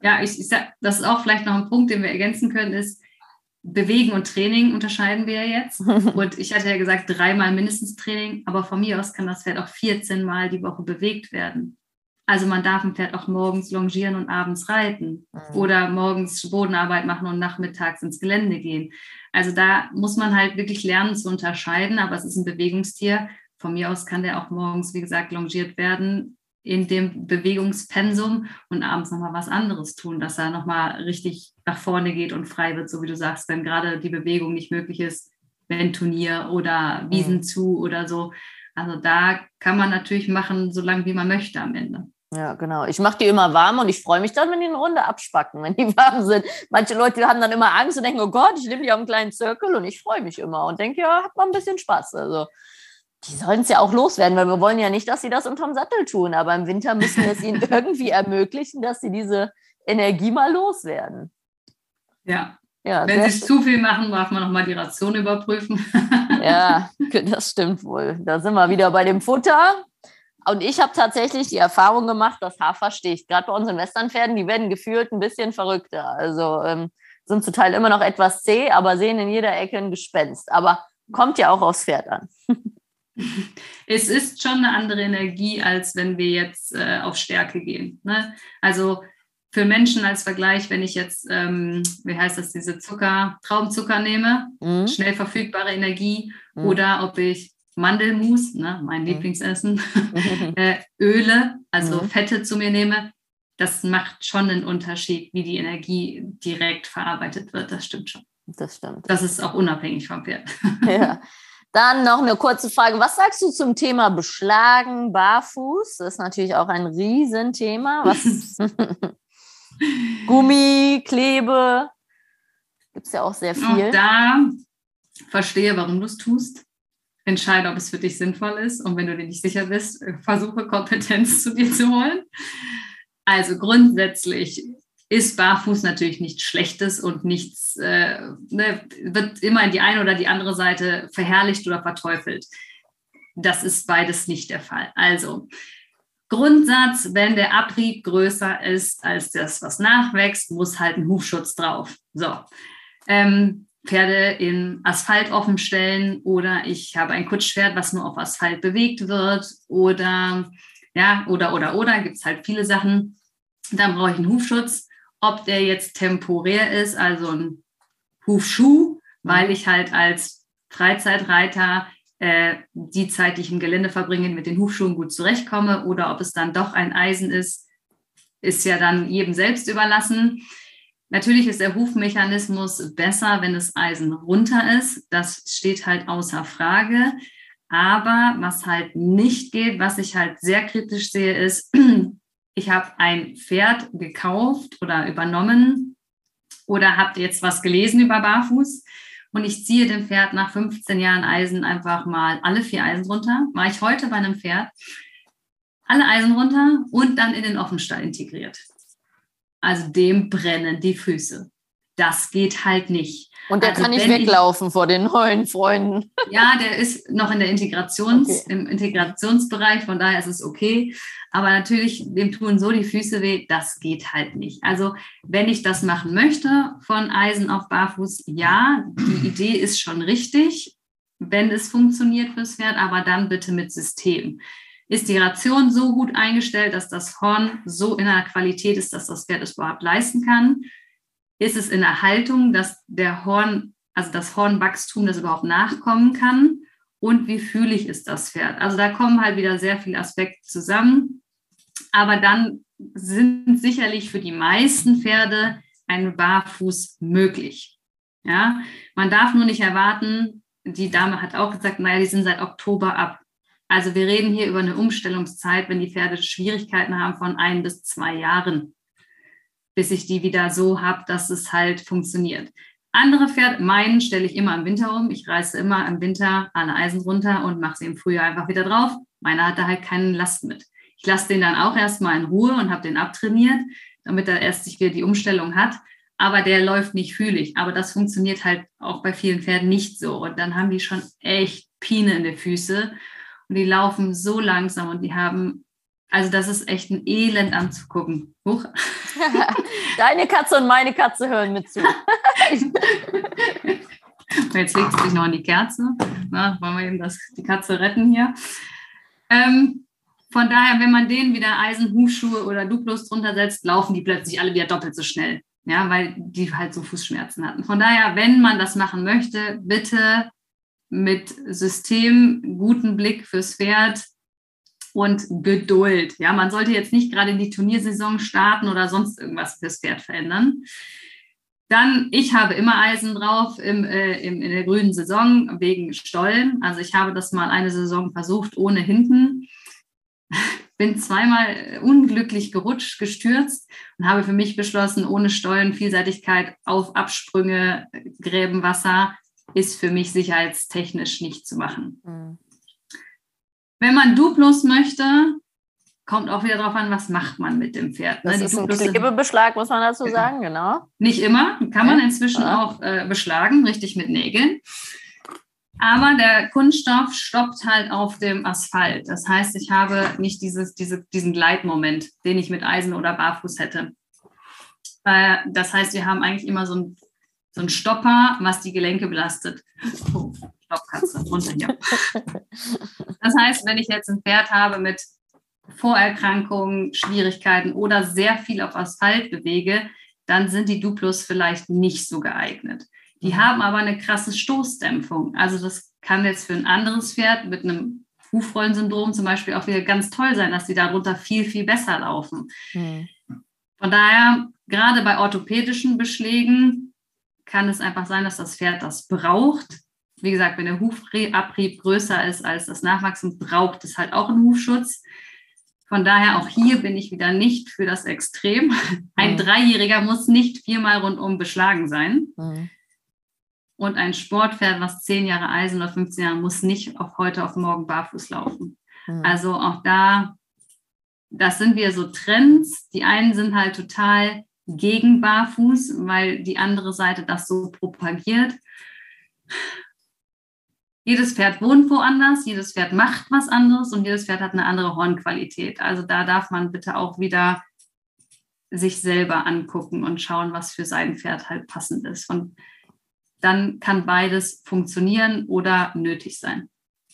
S1: Ja, ich, ich sag, das ist auch vielleicht noch ein Punkt, den wir ergänzen können, ist, Bewegen und Training unterscheiden wir ja jetzt. Und ich hatte ja gesagt, dreimal mindestens Training, aber von mir aus kann das Pferd auch 14 Mal die Woche bewegt werden. Also man darf ein Pferd auch morgens longieren und abends reiten mhm. oder morgens Bodenarbeit machen und nachmittags ins Gelände gehen. Also da muss man halt wirklich lernen zu unterscheiden, aber es ist ein Bewegungstier. Von mir aus kann der auch morgens, wie gesagt, longiert werden in dem Bewegungspensum und abends nochmal was anderes tun, dass er nochmal richtig nach vorne geht und frei wird, so wie du sagst, wenn gerade die Bewegung nicht möglich ist, wenn Turnier oder Wiesen mhm. zu oder so. Also da kann man natürlich machen, so lange wie man möchte am Ende.
S2: Ja, genau. Ich mache die immer warm und ich freue mich dann, wenn die eine Runde abspacken, wenn die warm sind. Manche Leute haben dann immer Angst und denken, oh Gott, ich nehme die auf einen kleinen Zirkel und ich freue mich immer und denke, ja, hat mal ein bisschen Spaß. Also die sollen es ja auch loswerden, weil wir wollen ja nicht, dass sie das unterm Sattel tun, aber im Winter müssen wir es ihnen irgendwie ermöglichen, dass sie diese Energie mal loswerden.
S1: Ja. ja Wenn sie zu viel machen, darf man nochmal die Ration überprüfen.
S2: ja, das stimmt wohl. Da sind wir wieder bei dem Futter. Und ich habe tatsächlich die Erfahrung gemacht, dass Hafer sticht. Gerade bei unseren Westernpferden, die werden gefühlt ein bisschen verrückter. Also ähm, sind zum Teil immer noch etwas zäh, aber sehen in jeder Ecke ein Gespenst. Aber kommt ja auch aufs Pferd an.
S1: es ist schon eine andere Energie, als wenn wir jetzt äh, auf Stärke gehen. Ne? Also für Menschen als Vergleich, wenn ich jetzt, ähm, wie heißt das, diese Zucker, Traubenzucker nehme, mhm. schnell verfügbare Energie, mhm. oder ob ich Mandelmus, ne, mein mhm. Lieblingsessen, äh, Öle, also mhm. Fette zu mir nehme, das macht schon einen Unterschied, wie die Energie direkt verarbeitet wird. Das stimmt schon.
S2: Das stimmt.
S1: Das ist auch unabhängig vom Pferd.
S2: ja. Dann noch eine kurze Frage. Was sagst du zum Thema Beschlagen, Barfuß? Das ist natürlich auch ein Riesenthema. Was Gummi, Klebe, gibt es ja auch sehr viel.
S1: Auch da verstehe, warum du es tust entscheide, ob es für dich sinnvoll ist. Und wenn du dir nicht sicher bist, versuche Kompetenz zu dir zu holen. Also grundsätzlich ist Barfuß natürlich nichts Schlechtes und nichts, äh, ne, wird immer in die eine oder die andere Seite verherrlicht oder verteufelt. Das ist beides nicht der Fall. Also Grundsatz, wenn der Abrieb größer ist als das, was nachwächst, muss halt ein Hufschutz drauf. So. Ähm, Pferde in Asphalt offen stellen oder ich habe ein Kutschpferd, was nur auf Asphalt bewegt wird oder ja, oder oder oder gibt es halt viele Sachen. Dann brauche ich einen Hufschutz, ob der jetzt temporär ist, also ein Hufschuh, weil ich halt als Freizeitreiter äh, die Zeit, die ich im Gelände verbringe, mit den Hufschuhen gut zurechtkomme oder ob es dann doch ein Eisen ist, ist ja dann jedem selbst überlassen. Natürlich ist der Hufmechanismus besser, wenn das Eisen runter ist. Das steht halt außer Frage. Aber was halt nicht geht, was ich halt sehr kritisch sehe, ist, ich habe ein Pferd gekauft oder übernommen oder habt jetzt was gelesen über Barfuß und ich ziehe dem Pferd nach 15 Jahren Eisen einfach mal alle vier Eisen runter. Mache ich heute bei einem Pferd alle Eisen runter und dann in den Offenstall integriert. Also dem brennen die Füße. Das geht halt nicht.
S2: Und der
S1: also
S2: kann nicht weglaufen ich, vor den neuen Freunden.
S1: Ja, der ist noch in der Integrations, okay. im Integrationsbereich, von daher ist es okay. Aber natürlich, dem tun so die Füße weh, das geht halt nicht. Also, wenn ich das machen möchte, von Eisen auf Barfuß, ja, die Idee ist schon richtig, wenn es funktioniert fürs Pferd, aber dann bitte mit System. Ist die Ration so gut eingestellt, dass das Horn so in einer Qualität ist, dass das Pferd es überhaupt leisten kann? ist es in der Haltung, dass der Horn, also das Hornwachstum, das überhaupt nachkommen kann und wie fühlig ist das Pferd. Also da kommen halt wieder sehr viele Aspekte zusammen. Aber dann sind sicherlich für die meisten Pferde ein Barfuß möglich. Ja, man darf nur nicht erwarten, die Dame hat auch gesagt, naja, die sind seit Oktober ab. Also wir reden hier über eine Umstellungszeit, wenn die Pferde Schwierigkeiten haben von ein bis zwei Jahren bis ich die wieder so habe, dass es halt funktioniert. Andere Pferde, meinen stelle ich immer im Winter um. Ich reiße immer im Winter alle Eisen runter und mache sie im Frühjahr einfach wieder drauf. Meiner hat da halt keine Last mit. Ich lasse den dann auch erstmal in Ruhe und habe den abtrainiert, damit er erst sich wieder die Umstellung hat. Aber der läuft nicht fühlig. Aber das funktioniert halt auch bei vielen Pferden nicht so. Und dann haben die schon echt Pine in den Füße und die laufen so langsam und die haben also das ist echt ein Elend anzugucken. Huch.
S2: Deine Katze und meine Katze hören mit zu.
S1: Jetzt legt sie sich noch an die Kerze. Na, wollen wir eben das, die Katze retten hier. Ähm, von daher, wenn man denen wieder Eisenhufschuhe oder Duplos drunter setzt, laufen die plötzlich alle wieder doppelt so schnell. Ja, weil die halt so Fußschmerzen hatten. Von daher, wenn man das machen möchte, bitte mit System, guten Blick fürs Pferd, und Geduld. Ja, man sollte jetzt nicht gerade in die Turniersaison starten oder sonst irgendwas fürs Pferd verändern. Dann, ich habe immer Eisen drauf im, äh, im, in der grünen Saison wegen Stollen. Also ich habe das mal eine Saison versucht ohne hinten. Bin zweimal unglücklich gerutscht, gestürzt und habe für mich beschlossen, ohne Stollen, Vielseitigkeit auf Absprünge, Gräbenwasser ist für mich sicherheitstechnisch nicht zu machen. Mhm. Wenn man Duplos möchte, kommt auch wieder darauf an, was macht man mit dem Pferd.
S2: Ne? Das ist Duplos ein Klebebeschlag, muss man dazu genau. sagen, genau.
S1: Nicht immer, kann man inzwischen ja. auch äh, beschlagen, richtig mit Nägeln. Aber der Kunststoff stoppt halt auf dem Asphalt. Das heißt, ich habe nicht dieses, diese, diesen Gleitmoment, den ich mit Eisen oder Barfuß hätte. Äh, das heißt, wir haben eigentlich immer so ein so ein Stopper, was die Gelenke belastet. Oh, Stoppkatze, runter hier. Das heißt, wenn ich jetzt ein Pferd habe mit Vorerkrankungen, Schwierigkeiten oder sehr viel auf Asphalt bewege, dann sind die Duplos vielleicht nicht so geeignet. Die mhm. haben aber eine krasse Stoßdämpfung. Also das kann jetzt für ein anderes Pferd mit einem Hufrollensyndrom zum Beispiel auch wieder ganz toll sein, dass die darunter viel, viel besser laufen. Mhm. Von daher, gerade bei orthopädischen Beschlägen kann es einfach sein, dass das Pferd das braucht. Wie gesagt, wenn der Hufabrieb größer ist als das Nachwachsen, braucht es halt auch einen Hufschutz. Von daher auch hier bin ich wieder nicht für das Extrem. Ein mhm. Dreijähriger muss nicht viermal rundum beschlagen sein. Mhm. Und ein Sportpferd, was zehn Jahre Eisen oder 15 Jahre, muss nicht auf heute auf morgen barfuß laufen. Mhm. Also auch da, das sind wir so Trends. Die einen sind halt total gegen Barfuß, weil die andere Seite das so propagiert. Jedes Pferd wohnt woanders, jedes Pferd macht was anderes und jedes Pferd hat eine andere Hornqualität. Also da darf man bitte auch wieder sich selber angucken und schauen, was für sein Pferd halt passend ist. Und dann kann beides funktionieren oder nötig sein.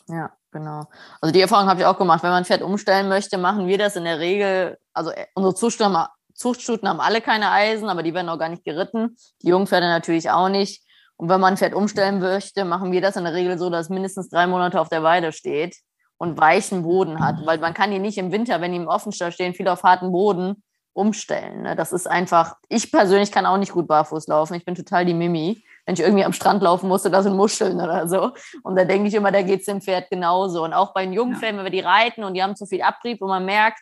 S2: Ja, genau. Also die Erfahrung habe ich auch gemacht. Wenn man ein Pferd umstellen möchte, machen wir das in der Regel, also äh, unsere Zustimmung Zuchtstuten haben alle keine Eisen, aber die werden auch gar nicht geritten. Die Jungpferde natürlich auch nicht. Und wenn man ein Pferd umstellen möchte, machen wir das in der Regel so, dass es mindestens drei Monate auf der Weide steht und weichen Boden hat. Weil man kann die nicht im Winter, wenn die im Offenstall stehen, viel auf harten Boden umstellen. Ne? Das ist einfach, ich persönlich kann auch nicht gut barfuß laufen. Ich bin total die Mimi. Wenn ich irgendwie am Strand laufen musste, da sind Muscheln oder so. Und da denke ich immer, da geht es dem Pferd genauso. Und auch bei den Jungpferden, wenn wir die reiten und die haben zu viel Abrieb und man merkt,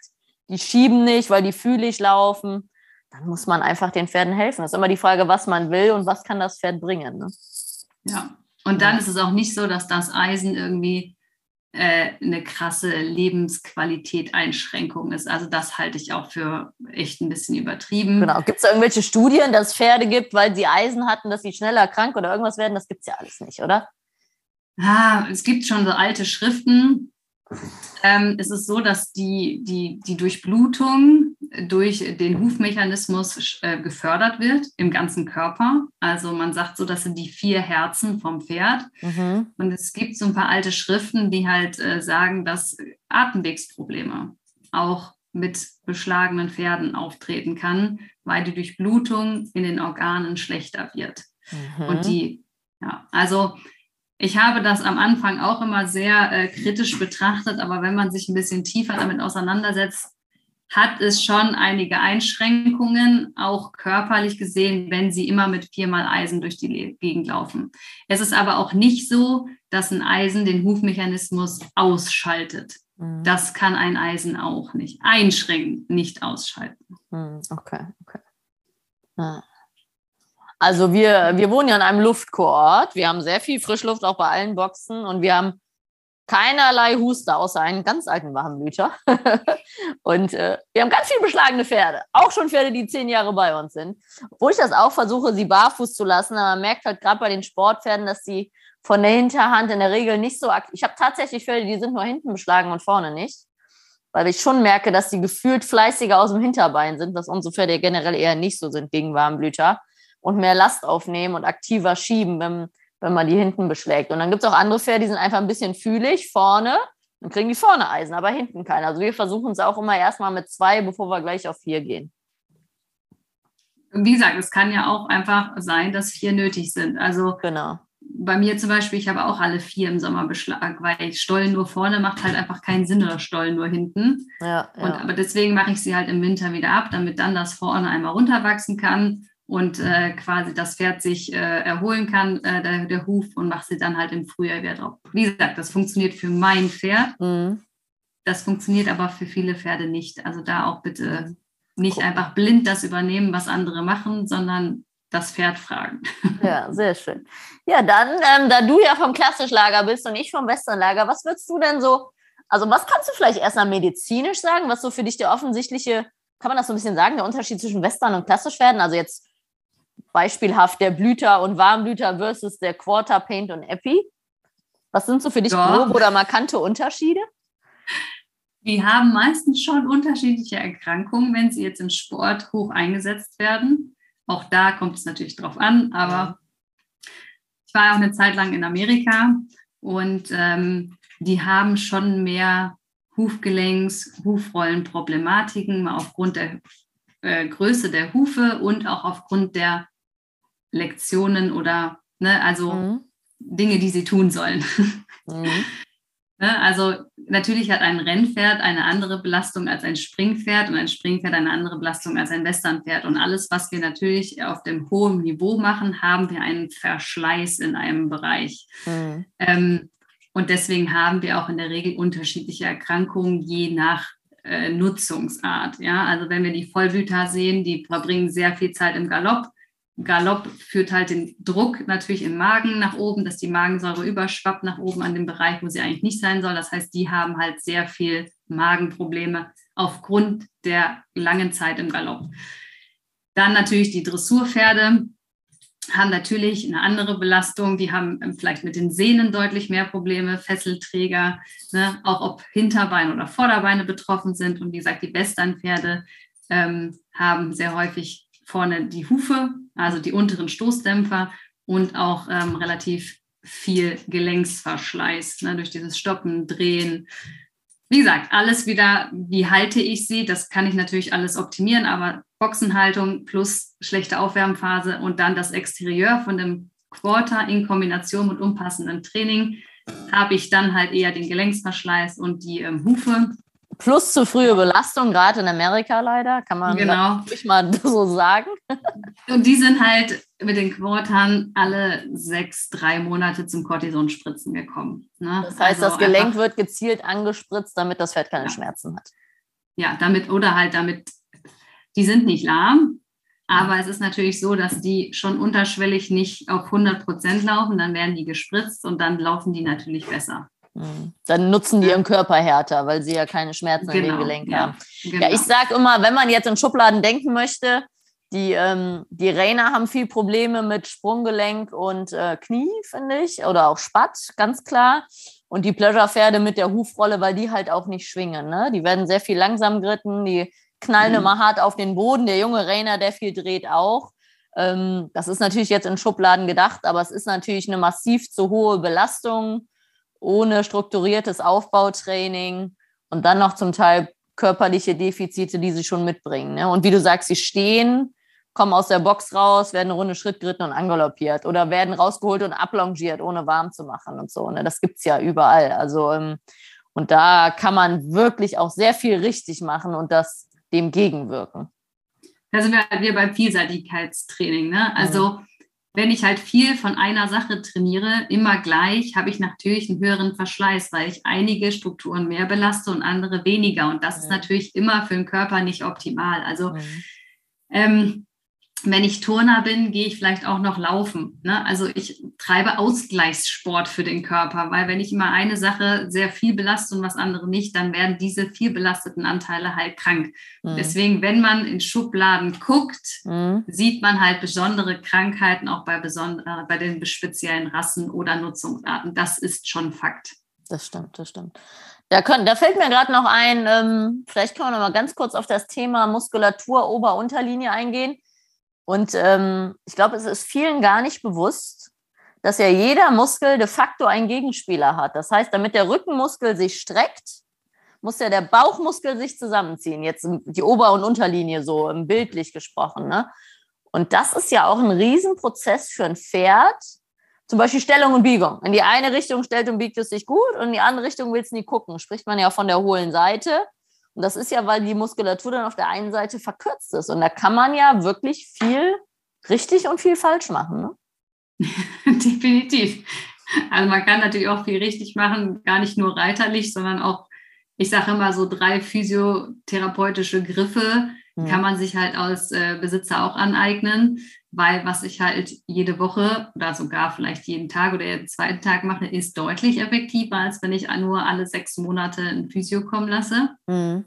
S2: die schieben nicht, weil die fühlig laufen, dann muss man einfach den Pferden helfen. Das ist immer die Frage, was man will und was kann das Pferd bringen. Ne?
S1: Ja, und dann ist es auch nicht so, dass das Eisen irgendwie äh, eine krasse Lebensqualität Einschränkung ist. Also das halte ich auch für echt ein bisschen übertrieben.
S2: Genau. Gibt es irgendwelche Studien, dass Pferde gibt, weil sie Eisen hatten, dass sie schneller krank oder irgendwas werden? Das gibt es ja alles nicht, oder?
S1: Ah, es gibt schon so alte Schriften. Ähm, es ist so, dass die, die, die Durchblutung durch den Hufmechanismus äh, gefördert wird im ganzen Körper. Also man sagt so, das sind die vier Herzen vom Pferd. Mhm. Und es gibt so ein paar alte Schriften, die halt äh, sagen, dass Atemwegsprobleme auch mit beschlagenen Pferden auftreten kann, weil die Durchblutung in den Organen schlechter wird. Mhm. Und die, ja, also ich habe das am Anfang auch immer sehr äh, kritisch betrachtet, aber wenn man sich ein bisschen tiefer damit auseinandersetzt, hat es schon einige Einschränkungen, auch körperlich gesehen, wenn sie immer mit viermal Eisen durch die Gegend laufen. Es ist aber auch nicht so, dass ein Eisen den Hufmechanismus ausschaltet. Mhm. Das kann ein Eisen auch nicht. Einschränken, nicht ausschalten.
S2: Mhm. Okay, okay. Ja. Also wir, wir wohnen ja in einem Luftkoort. Wir haben sehr viel Frischluft auch bei allen Boxen und wir haben keinerlei Huster außer einen ganz alten Warmblüter. und äh, wir haben ganz viel beschlagene Pferde. Auch schon Pferde, die zehn Jahre bei uns sind. Wo ich das auch versuche, sie barfuß zu lassen, aber man merkt halt gerade bei den Sportpferden, dass sie von der Hinterhand in der Regel nicht so aktiv. Ich habe tatsächlich Pferde, die sind nur hinten beschlagen und vorne nicht. Weil ich schon merke, dass die gefühlt fleißiger aus dem Hinterbein sind, was unsere Pferde generell eher nicht so sind gegen Warmblüter und mehr Last aufnehmen und aktiver schieben, wenn, wenn man die hinten beschlägt. Und dann gibt es auch andere Pferde, die sind einfach ein bisschen fühlig vorne. Dann kriegen die vorne Eisen, aber hinten keiner. Also wir versuchen es auch immer erstmal mit zwei, bevor wir gleich auf vier gehen.
S1: Wie gesagt, es kann ja auch einfach sein, dass vier nötig sind. Also genau. bei mir zum Beispiel, ich habe auch alle vier im Sommerbeschlag, weil Stollen nur vorne macht halt einfach keinen Sinn oder Stollen nur hinten. Ja, ja. Und, aber deswegen mache ich sie halt im Winter wieder ab, damit dann das vorne einmal runterwachsen kann und äh, quasi das Pferd sich äh, erholen kann, äh, der, der, Huf, und mache sie dann halt im Frühjahr wieder drauf. Wie gesagt, das funktioniert für mein Pferd. Mhm. Das funktioniert aber für viele Pferde nicht. Also da auch bitte nicht cool. einfach blind das übernehmen, was andere machen, sondern das Pferd fragen.
S2: Ja, sehr schön. Ja, dann, ähm, da du ja vom Klassischlager bist und ich vom Westernlager, was würdest du denn so, also was kannst du vielleicht erstmal medizinisch sagen, was so für dich der offensichtliche, kann man das so ein bisschen sagen, der Unterschied zwischen Western und Klassisch werden? Also jetzt beispielhaft der Blüter und Warmblüter versus der Quarter Paint und Epi? Was sind so für dich ja. grobe oder markante Unterschiede?
S1: Die haben meistens schon unterschiedliche Erkrankungen, wenn sie jetzt im Sport hoch eingesetzt werden. Auch da kommt es natürlich drauf an, aber ich war auch eine Zeit lang in Amerika und ähm, die haben schon mehr Hufgelenks, Hufrollenproblematiken aufgrund der äh, Größe der Hufe und auch aufgrund der Lektionen oder, ne, also mhm. Dinge, die sie tun sollen. Mhm. ne, also natürlich hat ein Rennpferd eine andere Belastung als ein Springpferd und ein Springpferd eine andere Belastung als ein Westernpferd. Und alles, was wir natürlich auf dem hohen Niveau machen, haben wir einen Verschleiß in einem Bereich. Mhm. Ähm, und deswegen haben wir auch in der Regel unterschiedliche Erkrankungen je nach äh, Nutzungsart. Ja, also wenn wir die Vollblüter sehen, die verbringen sehr viel Zeit im Galopp Galopp führt halt den Druck natürlich im Magen nach oben, dass die Magensäure überschwappt nach oben an den Bereich, wo sie eigentlich nicht sein soll. Das heißt, die haben halt sehr viel Magenprobleme aufgrund der langen Zeit im Galopp. Dann natürlich die Dressurpferde haben natürlich eine andere Belastung. Die haben vielleicht mit den Sehnen deutlich mehr Probleme, Fesselträger, ne? auch ob Hinterbeine oder Vorderbeine betroffen sind. Und wie gesagt, die Westernpferde ähm, haben sehr häufig vorne die Hufe, also die unteren Stoßdämpfer und auch ähm, relativ viel Gelenksverschleiß ne, durch dieses Stoppen, Drehen. Wie gesagt, alles wieder, wie halte ich sie, das kann ich natürlich alles optimieren, aber Boxenhaltung plus schlechte Aufwärmphase und dann das Exterieur von dem Quarter in Kombination mit umpassendem Training habe ich dann halt eher den Gelenksverschleiß und die ähm, Hufe.
S2: Plus zu frühe Belastung, gerade in Amerika leider, kann man
S1: genau.
S2: nicht mal so sagen.
S1: Und die sind halt mit den Quartern alle sechs, drei Monate zum Cortisonspritzen gekommen.
S2: Ne? Das heißt, also das Gelenk einfach, wird gezielt angespritzt, damit das Pferd keine ja. Schmerzen hat.
S1: Ja, damit oder halt damit, die sind nicht lahm, Aber es ist natürlich so, dass die schon unterschwellig nicht auf 100 Prozent laufen. Dann werden die gespritzt und dann laufen die natürlich besser.
S2: Mhm. Dann nutzen die ihren Körper härter, weil sie ja keine Schmerzen genau, in den genau, Gelenken ja, haben. Genau. Ja, ich sage immer, wenn man jetzt in Schubladen denken möchte, die, ähm, die Rainer haben viel Probleme mit Sprunggelenk und äh, Knie, finde ich, oder auch Spatt, ganz klar. Und die Pleasure-Pferde mit der Hufrolle, weil die halt auch nicht schwingen. Ne? Die werden sehr viel langsam geritten, die knallen mhm. immer hart auf den Boden. Der junge Rainer, der viel dreht auch. Ähm, das ist natürlich jetzt in Schubladen gedacht, aber es ist natürlich eine massiv zu hohe Belastung ohne strukturiertes Aufbautraining und dann noch zum Teil körperliche Defizite, die sie schon mitbringen. Ne? Und wie du sagst, sie stehen kommen aus der Box raus, werden eine Runde Schritt geritten und angaloppiert oder werden rausgeholt und ablongiert, ohne warm zu machen und so. Ne? Das gibt es ja überall. Also, ähm, und da kann man wirklich auch sehr viel richtig machen und das dem gegenwirken.
S1: Da sind wir wieder beim Vielseitigkeitstraining. Ne? Also, mhm. Wenn ich halt viel von einer Sache trainiere, immer gleich, habe ich natürlich einen höheren Verschleiß, weil ich einige Strukturen mehr belaste und andere weniger. Und das mhm. ist natürlich immer für den Körper nicht optimal. Also, mhm. ähm, wenn ich Turner bin, gehe ich vielleicht auch noch laufen. Ne? Also ich treibe Ausgleichssport für den Körper, weil wenn ich immer eine Sache sehr viel belaste und was andere nicht, dann werden diese viel belasteten Anteile halt krank. Mhm. Deswegen, wenn man in Schubladen guckt, mhm. sieht man halt besondere Krankheiten auch bei, besonder, bei den speziellen Rassen oder Nutzungsarten. Das ist schon Fakt.
S2: Das stimmt, das stimmt. Da, können, da fällt mir gerade noch ein, ähm, vielleicht können wir noch mal ganz kurz auf das Thema Muskulatur, Ober-Unterlinie eingehen und ähm, ich glaube, es ist vielen gar nicht bewusst, dass ja jeder Muskel de facto einen Gegenspieler hat. Das heißt, damit der Rückenmuskel sich streckt, muss ja der Bauchmuskel sich zusammenziehen. Jetzt die Ober- und Unterlinie so bildlich gesprochen. Ne? Und das ist ja auch ein Riesenprozess für ein Pferd. Zum Beispiel Stellung und Biegung. In die eine Richtung stellt und biegt es sich gut und in die andere Richtung will es nie gucken. Spricht man ja von der hohlen Seite. Und das ist ja, weil die Muskulatur dann auf der einen Seite verkürzt ist. Und da kann man ja wirklich viel richtig und viel falsch machen. Ne?
S1: Definitiv. Also man kann natürlich auch viel richtig machen, gar nicht nur reiterlich, sondern auch, ich sage immer so drei physiotherapeutische Griffe mhm. kann man sich halt als äh, Besitzer auch aneignen, weil was ich halt jede Woche oder sogar vielleicht jeden Tag oder jeden zweiten Tag mache, ist deutlich effektiver, als wenn ich nur alle sechs Monate ein Physio kommen lasse. Mhm.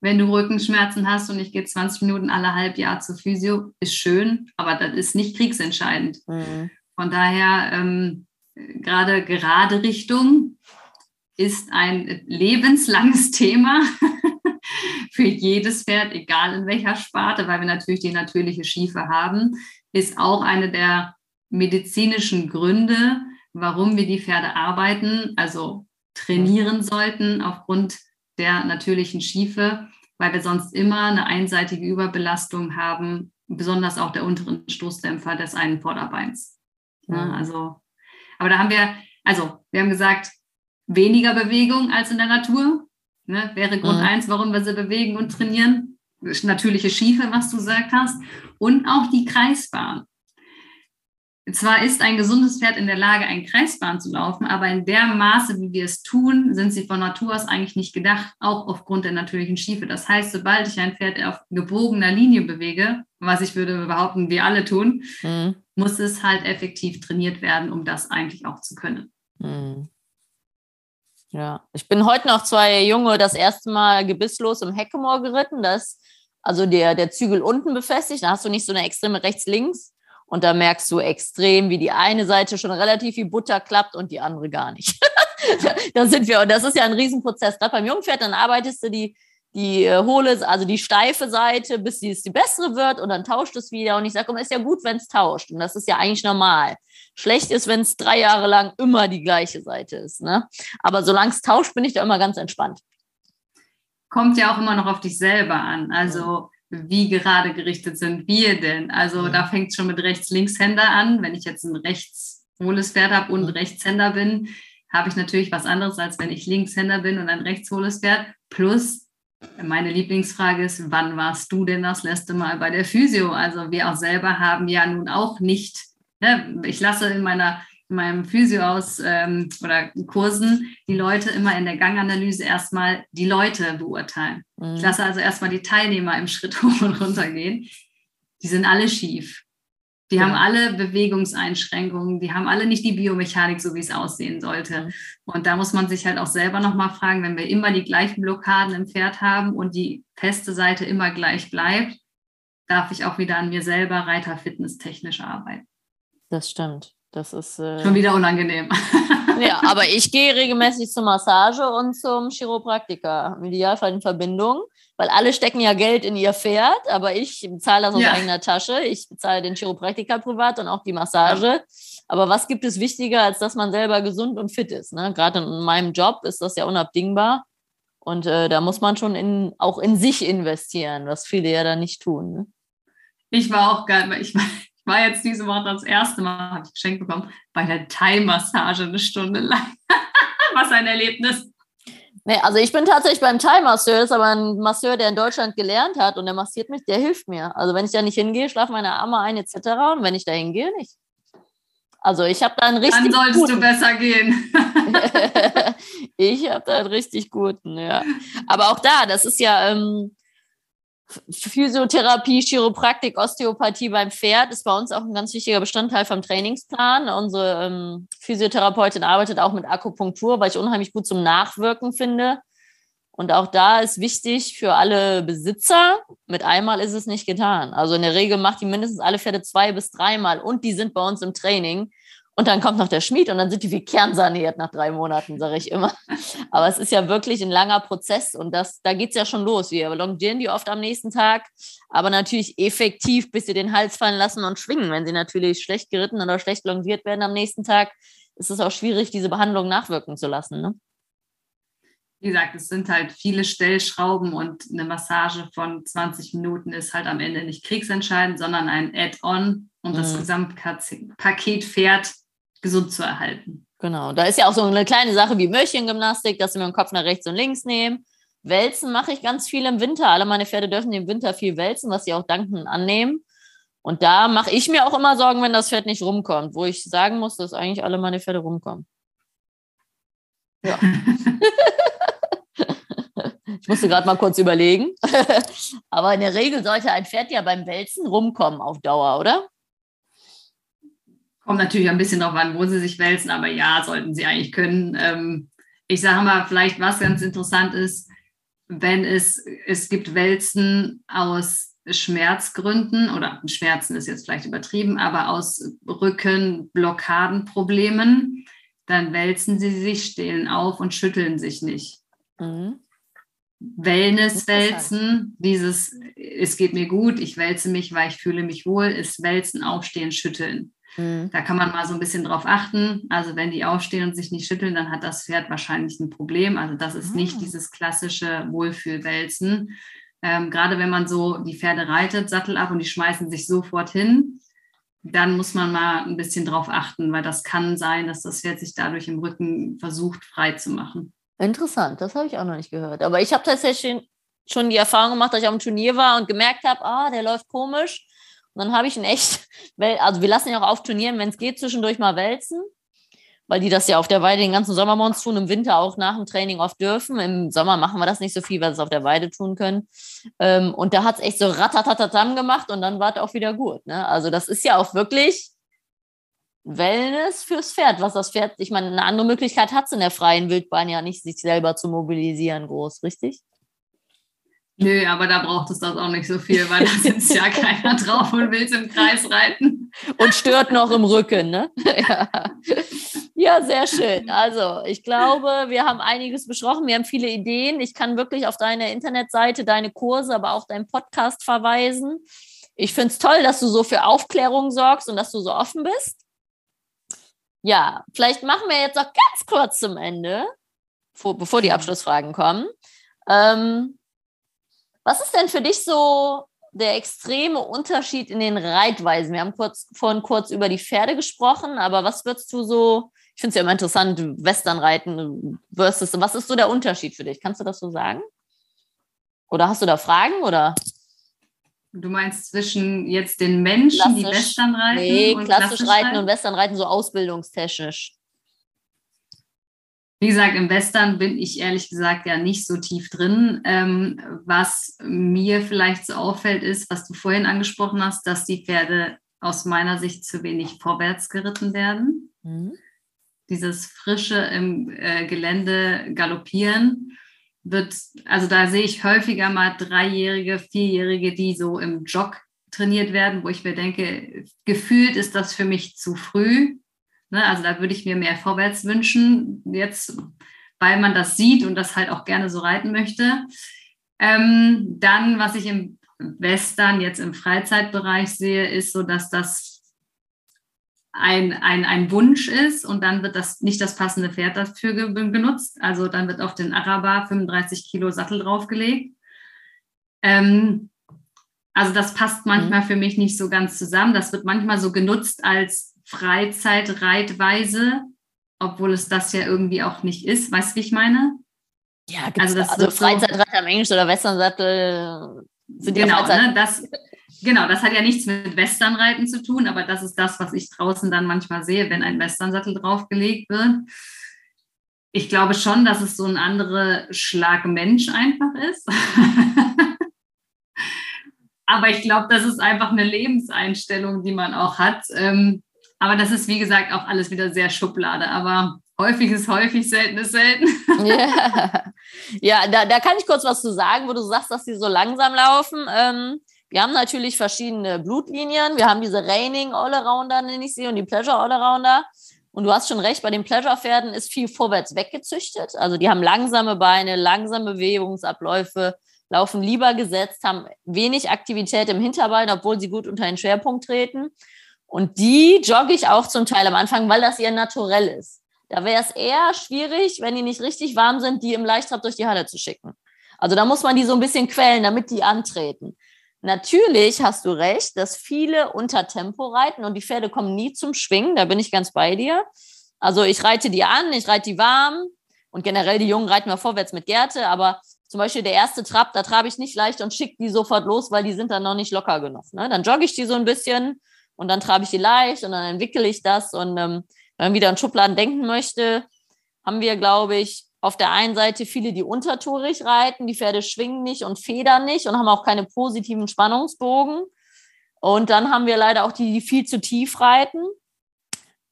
S1: Wenn du Rückenschmerzen hast und ich gehe 20 Minuten alle halb Jahr zur Physio, ist schön, aber das ist nicht kriegsentscheidend. Mhm. Von daher, ähm, gerade gerade Richtung ist ein lebenslanges Thema für jedes Pferd, egal in welcher Sparte, weil wir natürlich die natürliche Schiefe haben, ist auch eine der medizinischen Gründe, warum wir die Pferde arbeiten, also trainieren sollten aufgrund der natürlichen Schiefe, weil wir sonst immer eine einseitige Überbelastung haben, besonders auch der unteren Stoßdämpfer des einen Vorderbeins. Ja, mhm. also, aber da haben wir, also wir haben gesagt, weniger Bewegung als in der Natur. Ne, wäre Grund mhm. eins, warum wir sie bewegen und trainieren. Natürliche Schiefe, was du gesagt hast. Und auch die Kreisbahn. Zwar ist ein gesundes Pferd in der Lage, eine Kreisbahn zu laufen, aber in der Maße, wie wir es tun, sind sie von Natur aus eigentlich nicht gedacht, auch aufgrund der natürlichen Schiefe. Das heißt, sobald ich ein Pferd auf gebogener Linie bewege, was ich würde behaupten, wir alle tun, mhm. muss es halt effektiv trainiert werden, um das eigentlich auch zu können. Mhm.
S2: Ja, ich bin heute noch zwei Junge das erste Mal gebisslos im Heckemoor geritten. Da ist also der, der Zügel unten befestigt. Da hast du nicht so eine extreme rechts-links. Und da merkst du extrem, wie die eine Seite schon relativ wie Butter klappt und die andere gar nicht. da sind wir. Und das ist ja ein Riesenprozess. Gerade beim Jungpferd, dann arbeitest du die, die äh, hohle, also die steife Seite, bis es die bessere wird und dann tauscht es wieder. Und ich sage, ist ja gut, wenn es tauscht. Und das ist ja eigentlich normal. Schlecht ist, wenn es drei Jahre lang immer die gleiche Seite ist. Ne? Aber solange es tauscht, bin ich da immer ganz entspannt.
S1: Kommt ja auch immer noch auf dich selber an. Also wie gerade gerichtet sind wir denn? Also da fängt es schon mit Rechts-Linkshänder an. Wenn ich jetzt ein rechts hohles Pferd habe und Rechtshänder bin, habe ich natürlich was anderes, als wenn ich Linkshänder bin und ein rechtshohles Pferd. Plus meine Lieblingsfrage ist, wann warst du denn das letzte Mal bei der Physio? Also wir auch selber haben ja nun auch nicht, ne, ich lasse in meiner in meinem Physio aus ähm, oder Kursen die Leute immer in der Ganganalyse erstmal die Leute beurteilen. Mhm. Ich lasse also erstmal die Teilnehmer im Schritt hoch und runter gehen. die sind alle schief. Die ja. haben alle Bewegungseinschränkungen, die haben alle nicht die Biomechanik, so wie es aussehen sollte. Mhm. Und da muss man sich halt auch selber nochmal fragen, wenn wir immer die gleichen Blockaden im Pferd haben und die feste Seite immer gleich bleibt, darf ich auch wieder an mir selber reiterfitness technisch arbeiten.
S2: Das stimmt. Das ist
S1: äh, schon wieder unangenehm.
S2: ja, aber ich gehe regelmäßig zur Massage und zum Chiropraktiker. Im Idealfall in Verbindung, weil alle stecken ja Geld in ihr Pferd, aber ich bezahle das aus ja. eigener Tasche. Ich bezahle den Chiropraktiker privat und auch die Massage. Ja. Aber was gibt es wichtiger, als dass man selber gesund und fit ist? Ne? Gerade in meinem Job ist das ja unabdingbar. Und äh, da muss man schon in, auch in sich investieren, was viele ja da nicht tun. Ne?
S1: Ich war auch geil, weil ich war, ich war jetzt diese Woche das erste Mal, habe ich geschenkt bekommen, bei der Thai-Massage eine Stunde lang. Was ein Erlebnis.
S2: Nee, also ich bin tatsächlich beim Thai-Masseur, das ist aber ein Masseur, der in Deutschland gelernt hat und der massiert mich, der hilft mir. Also wenn ich da nicht hingehe, schlafen meine Arme ein etc. Und wenn ich da hingehe, nicht. Also ich habe da einen richtig
S1: Dann solltest guten. du besser gehen.
S2: ich habe da einen richtig guten, ja. Aber auch da, das ist ja, ähm, Physiotherapie, Chiropraktik, Osteopathie beim Pferd ist bei uns auch ein ganz wichtiger Bestandteil vom Trainingsplan. Unsere ähm, Physiotherapeutin arbeitet auch mit Akupunktur, weil ich unheimlich gut zum Nachwirken finde. Und auch da ist wichtig für alle Besitzer, mit einmal ist es nicht getan. Also in der Regel macht die mindestens alle Pferde zwei bis dreimal und die sind bei uns im Training. Und dann kommt noch der Schmied und dann sind die wie kernsaniert nach drei Monaten, sage ich immer. Aber es ist ja wirklich ein langer Prozess und das, da geht es ja schon los. Wir longieren die oft am nächsten Tag, aber natürlich effektiv, bis sie den Hals fallen lassen und schwingen. Wenn sie natürlich schlecht geritten oder schlecht longiert werden am nächsten Tag, ist es auch schwierig, diese Behandlung nachwirken zu lassen. Ne?
S1: Wie gesagt, es sind halt viele Stellschrauben und eine Massage von 20 Minuten ist halt am Ende nicht kriegsentscheidend, sondern ein Add-on und das mhm. Gesamtpaket fährt gesund zu erhalten.
S2: Genau, da ist ja auch so eine kleine Sache wie Möhrchengymnastik, dass wir den Kopf nach rechts und links nehmen. Wälzen mache ich ganz viel im Winter. Alle meine Pferde dürfen im Winter viel wälzen, was sie auch dankend annehmen. Und da mache ich mir auch immer Sorgen, wenn das Pferd nicht rumkommt, wo ich sagen muss, dass eigentlich alle meine Pferde rumkommen. Ja. ich musste gerade mal kurz überlegen. Aber in der Regel sollte ein Pferd ja beim Wälzen rumkommen auf Dauer, oder?
S1: Kommt natürlich ein bisschen darauf an, wo sie sich wälzen, aber ja, sollten sie eigentlich können. Ähm, ich sage mal, vielleicht was ganz interessant ist, wenn es, es gibt Wälzen aus Schmerzgründen oder Schmerzen ist jetzt vielleicht übertrieben, aber aus Rückenblockadenproblemen, dann wälzen sie sich, stehlen auf und schütteln sich nicht. Mhm. Wellness-Wälzen, dieses, es geht mir gut, ich wälze mich, weil ich fühle mich wohl, ist Wälzen, Aufstehen, Schütteln. Mhm. Da kann man mal so ein bisschen drauf achten. Also wenn die aufstehen und sich nicht schütteln, dann hat das Pferd wahrscheinlich ein Problem. Also das ist mhm. nicht ah. dieses klassische Wohlfühlwälzen. Ähm, gerade wenn man so die Pferde reitet, Sattel ab und die schmeißen sich sofort hin, dann muss man mal ein bisschen drauf achten, weil das kann sein, dass das Pferd sich dadurch im Rücken versucht, frei zu machen.
S2: Interessant, das habe ich auch noch nicht gehört. Aber ich habe tatsächlich schon die Erfahrung gemacht, dass ich am Turnier war und gemerkt habe, ah, der läuft komisch. Und dann habe ich ihn echt, also wir lassen ihn auch auf Turnieren, wenn es geht, zwischendurch mal wälzen, weil die das ja auf der Weide den ganzen Sommer bei uns tun, im Winter auch nach dem Training oft dürfen. Im Sommer machen wir das nicht so viel, weil sie es auf der Weide tun können. Ähm, und da hat es echt so ratatatatam gemacht und dann war es auch wieder gut. Ne? Also das ist ja auch wirklich Wellness fürs Pferd, was das Pferd, ich meine, eine andere Möglichkeit hat es in der freien Wildbahn ja nicht, sich selber zu mobilisieren, groß, richtig?
S1: Nö, aber da braucht es das auch nicht so viel, weil da sitzt ja keiner drauf und will es im Kreis reiten.
S2: Und stört noch im Rücken, ne? Ja. ja, sehr schön. Also, ich glaube, wir haben einiges besprochen. Wir haben viele Ideen. Ich kann wirklich auf deine Internetseite, deine Kurse, aber auch deinen Podcast verweisen. Ich finde es toll, dass du so für Aufklärung sorgst und dass du so offen bist. Ja, vielleicht machen wir jetzt noch ganz kurz zum Ende, bevor die Abschlussfragen kommen. Ähm, was ist denn für dich so der extreme Unterschied in den Reitweisen? Wir haben kurz, vorhin kurz über die Pferde gesprochen, aber was würdest du so, ich finde es ja immer interessant, Westernreiten versus, was ist so der Unterschied für dich? Kannst du das so sagen? Oder hast du da Fragen oder?
S1: Du meinst zwischen jetzt den Menschen, klassisch, die Western reiten?
S2: Nee, klassisch, klassisch reiten und Western reiten so ausbildungstechnisch.
S1: Wie gesagt, im Western bin ich ehrlich gesagt ja nicht so tief drin. Ähm, was mir vielleicht so auffällt, ist, was du vorhin angesprochen hast, dass die Pferde aus meiner Sicht zu wenig vorwärts geritten werden. Mhm. Dieses frische im äh, Gelände galoppieren wird, also da sehe ich häufiger mal Dreijährige, Vierjährige, die so im Jog trainiert werden, wo ich mir denke, gefühlt ist das für mich zu früh. Ne? Also da würde ich mir mehr vorwärts wünschen, jetzt, weil man das sieht und das halt auch gerne so reiten möchte. Ähm, dann, was ich im Western jetzt im Freizeitbereich sehe, ist so, dass das ein, ein, ein Wunsch ist und dann wird das nicht das passende Pferd dafür genutzt. Also dann wird auf den Araber 35 Kilo Sattel draufgelegt. Ähm, also das passt manchmal mhm. für mich nicht so ganz zusammen. Das wird manchmal so genutzt als Freizeitreitweise, obwohl es das ja irgendwie auch nicht ist. Weißt du, wie ich meine?
S2: Ja, also, das also Freizeitreiter im Englisch oder Westernsattel
S1: sind genau, ne, das, genau, das hat ja nichts mit Westernreiten zu tun, aber das ist das, was ich draußen dann manchmal sehe, wenn ein Westernsattel draufgelegt wird. Ich glaube schon, dass es so ein anderer Schlag Mensch einfach ist. aber ich glaube, das ist einfach eine Lebenseinstellung, die man auch hat. Ähm, aber das ist, wie gesagt, auch alles wieder sehr Schublade. Aber häufig ist häufig, selten ist selten.
S2: ja, ja da, da kann ich kurz was zu sagen, wo du sagst, dass die so langsam laufen. Ähm, wir haben natürlich verschiedene Blutlinien. Wir haben diese Raining Allrounder, nenne ich sie, und die Pleasure Allrounder. Und du hast schon recht, bei den Pleasure-Pferden ist viel vorwärts weggezüchtet. Also die haben langsame Beine, langsame Bewegungsabläufe, laufen lieber gesetzt, haben wenig Aktivität im Hinterbein, obwohl sie gut unter den Schwerpunkt treten. Und die jogge ich auch zum Teil am Anfang, weil das ihr naturell ist. Da wäre es eher schwierig, wenn die nicht richtig warm sind, die im Leichtrab durch die Halle zu schicken. Also da muss man die so ein bisschen quälen, damit die antreten. Natürlich hast du recht, dass viele unter Tempo reiten und die Pferde kommen nie zum Schwingen. Da bin ich ganz bei dir. Also ich reite die an, ich reite die warm und generell die Jungen reiten wir vorwärts mit Gerte, aber zum Beispiel der erste Trab, da trabe ich nicht leicht und schicke die sofort los, weil die sind dann noch nicht locker genug. Ne? Dann jogge ich die so ein bisschen und dann trabe ich die leicht und dann entwickle ich das und ähm, wenn man wieder an Schubladen denken möchte, haben wir, glaube ich, auf der einen Seite viele, die untertourig reiten, die Pferde schwingen nicht und federn nicht und haben auch keine positiven Spannungsbogen. Und dann haben wir leider auch die, die viel zu tief reiten.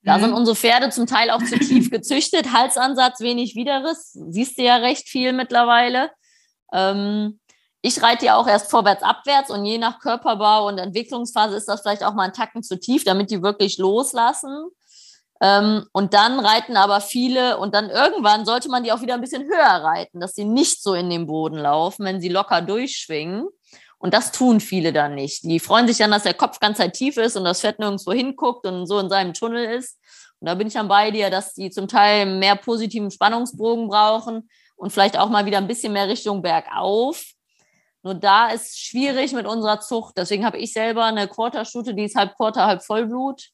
S2: Da mhm. sind unsere Pferde zum Teil auch zu tief gezüchtet. Halsansatz, wenig Widerriss. Siehst du ja recht viel mittlerweile. Ähm, ich reite ja auch erst vorwärts, abwärts und je nach Körperbau und Entwicklungsphase ist das vielleicht auch mal ein Tacken zu tief, damit die wirklich loslassen. Ähm, und dann reiten aber viele und dann irgendwann sollte man die auch wieder ein bisschen höher reiten, dass sie nicht so in den Boden laufen, wenn sie locker durchschwingen. Und das tun viele dann nicht. Die freuen sich dann, dass der Kopf ganz halt tief ist und das Fett nirgendwo hinguckt und so in seinem Tunnel ist. Und da bin ich dann bei dir, dass die zum Teil mehr positiven Spannungsbogen brauchen und vielleicht auch mal wieder ein bisschen mehr Richtung bergauf. Nur da ist schwierig mit unserer Zucht. Deswegen habe ich selber eine Quarterstute, die ist halb Quarter, halb Vollblut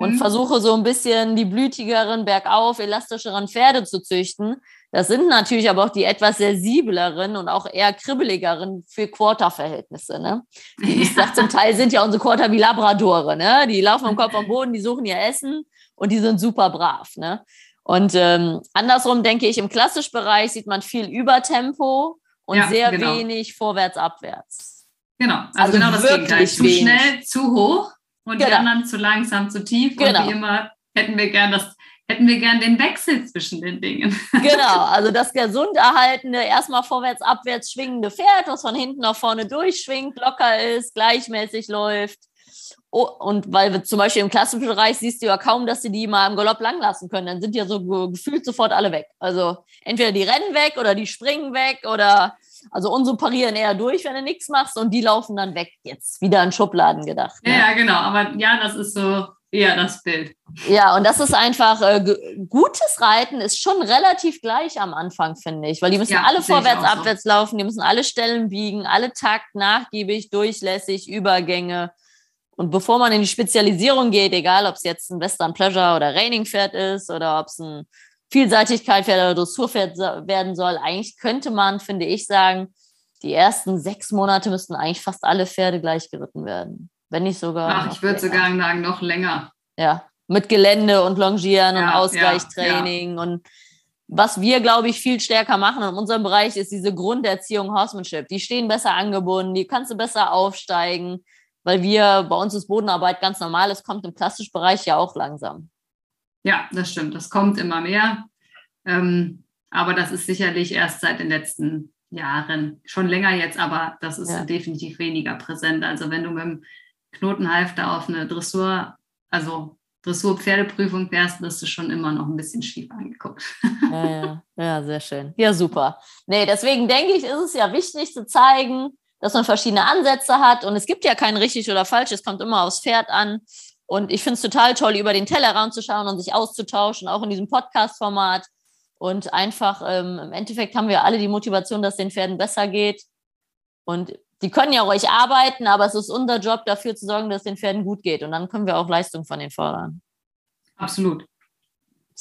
S2: und mhm. versuche so ein bisschen die blütigeren, bergauf, elastischeren Pferde zu züchten. Das sind natürlich aber auch die etwas sensibleren und auch eher kribbeligeren für Quarter-Verhältnisse. Ne? Ich sag zum Teil sind ja unsere Quarter wie Labradore. Ne? Die laufen am Kopf am Boden, die suchen ihr Essen und die sind super brav. Ne? Und ähm, andersrum denke ich, im klassischen Bereich sieht man viel Übertempo und ja, sehr genau. wenig vorwärts, abwärts.
S1: Genau, also, also genau das Gegenteil. Zu wenig. schnell, zu hoch und genau. die anderen zu langsam, zu tief. Genau. Und wie immer hätten wir gern das hätten wir gern den Wechsel zwischen den Dingen.
S2: Genau, also das gesund erhaltene, erstmal vorwärts, abwärts schwingende Pferd, was von hinten nach vorne durchschwingt, locker ist, gleichmäßig läuft. Oh, und weil wir zum Beispiel im klassischen Bereich siehst du ja kaum, dass sie die mal im Galopp lang lassen können. Dann sind ja so gefühlt sofort alle weg. Also entweder die rennen weg oder die springen weg oder also unsere parieren eher durch, wenn du nichts machst und die laufen dann weg. Jetzt wieder in Schubladen gedacht.
S1: Ne? Ja, genau. Aber ja, das ist so eher das Bild.
S2: Ja, und das ist einfach, äh, gutes Reiten ist schon relativ gleich am Anfang, finde ich, weil die müssen ja, alle vorwärts, abwärts so. laufen, die müssen alle Stellen biegen, alle Takt, nachgiebig, durchlässig, Übergänge. Und bevor man in die Spezialisierung geht, egal ob es jetzt ein Western Pleasure oder Raining Pferd ist oder ob es ein Vielseitigkeit oder Dressurpferd werden soll. Eigentlich könnte man, finde ich, sagen, die ersten sechs Monate müssten eigentlich fast alle Pferde gleich geritten werden. Wenn nicht sogar.
S1: Ach, ich würde sogar sagen, noch länger.
S2: Ja, mit Gelände und Longieren ja, und Ausgleichstraining ja, ja. und was wir, glaube ich, viel stärker machen in unserem Bereich, ist diese Grunderziehung Horsemanship. Die stehen besser angebunden, die kannst du besser aufsteigen, weil wir, bei uns ist Bodenarbeit ganz normal, es kommt im klassischen Bereich ja auch langsam.
S1: Ja, das stimmt. Das kommt immer mehr. Ähm, aber das ist sicherlich erst seit den letzten Jahren, schon länger jetzt, aber das ist ja. definitiv weniger präsent. Also wenn du mit dem Knotenhalfter auf eine Dressur, also Dressur-Pferdeprüfung fährst, wirst du schon immer noch ein bisschen schief angeguckt.
S2: Ja, ja. ja, sehr schön. Ja, super. Nee, deswegen denke ich, ist es ja wichtig zu zeigen, dass man verschiedene Ansätze hat und es gibt ja kein richtig oder falsch, es kommt immer aufs Pferd an. Und ich finde es total toll, über den Tellerrand zu schauen und sich auszutauschen, auch in diesem Podcast-Format. Und einfach, ähm, im Endeffekt haben wir alle die Motivation, dass den Pferden besser geht. Und die können ja ruhig arbeiten, aber es ist unser Job, dafür zu sorgen, dass den Pferden gut geht. Und dann können wir auch Leistung von den fordern.
S1: Absolut.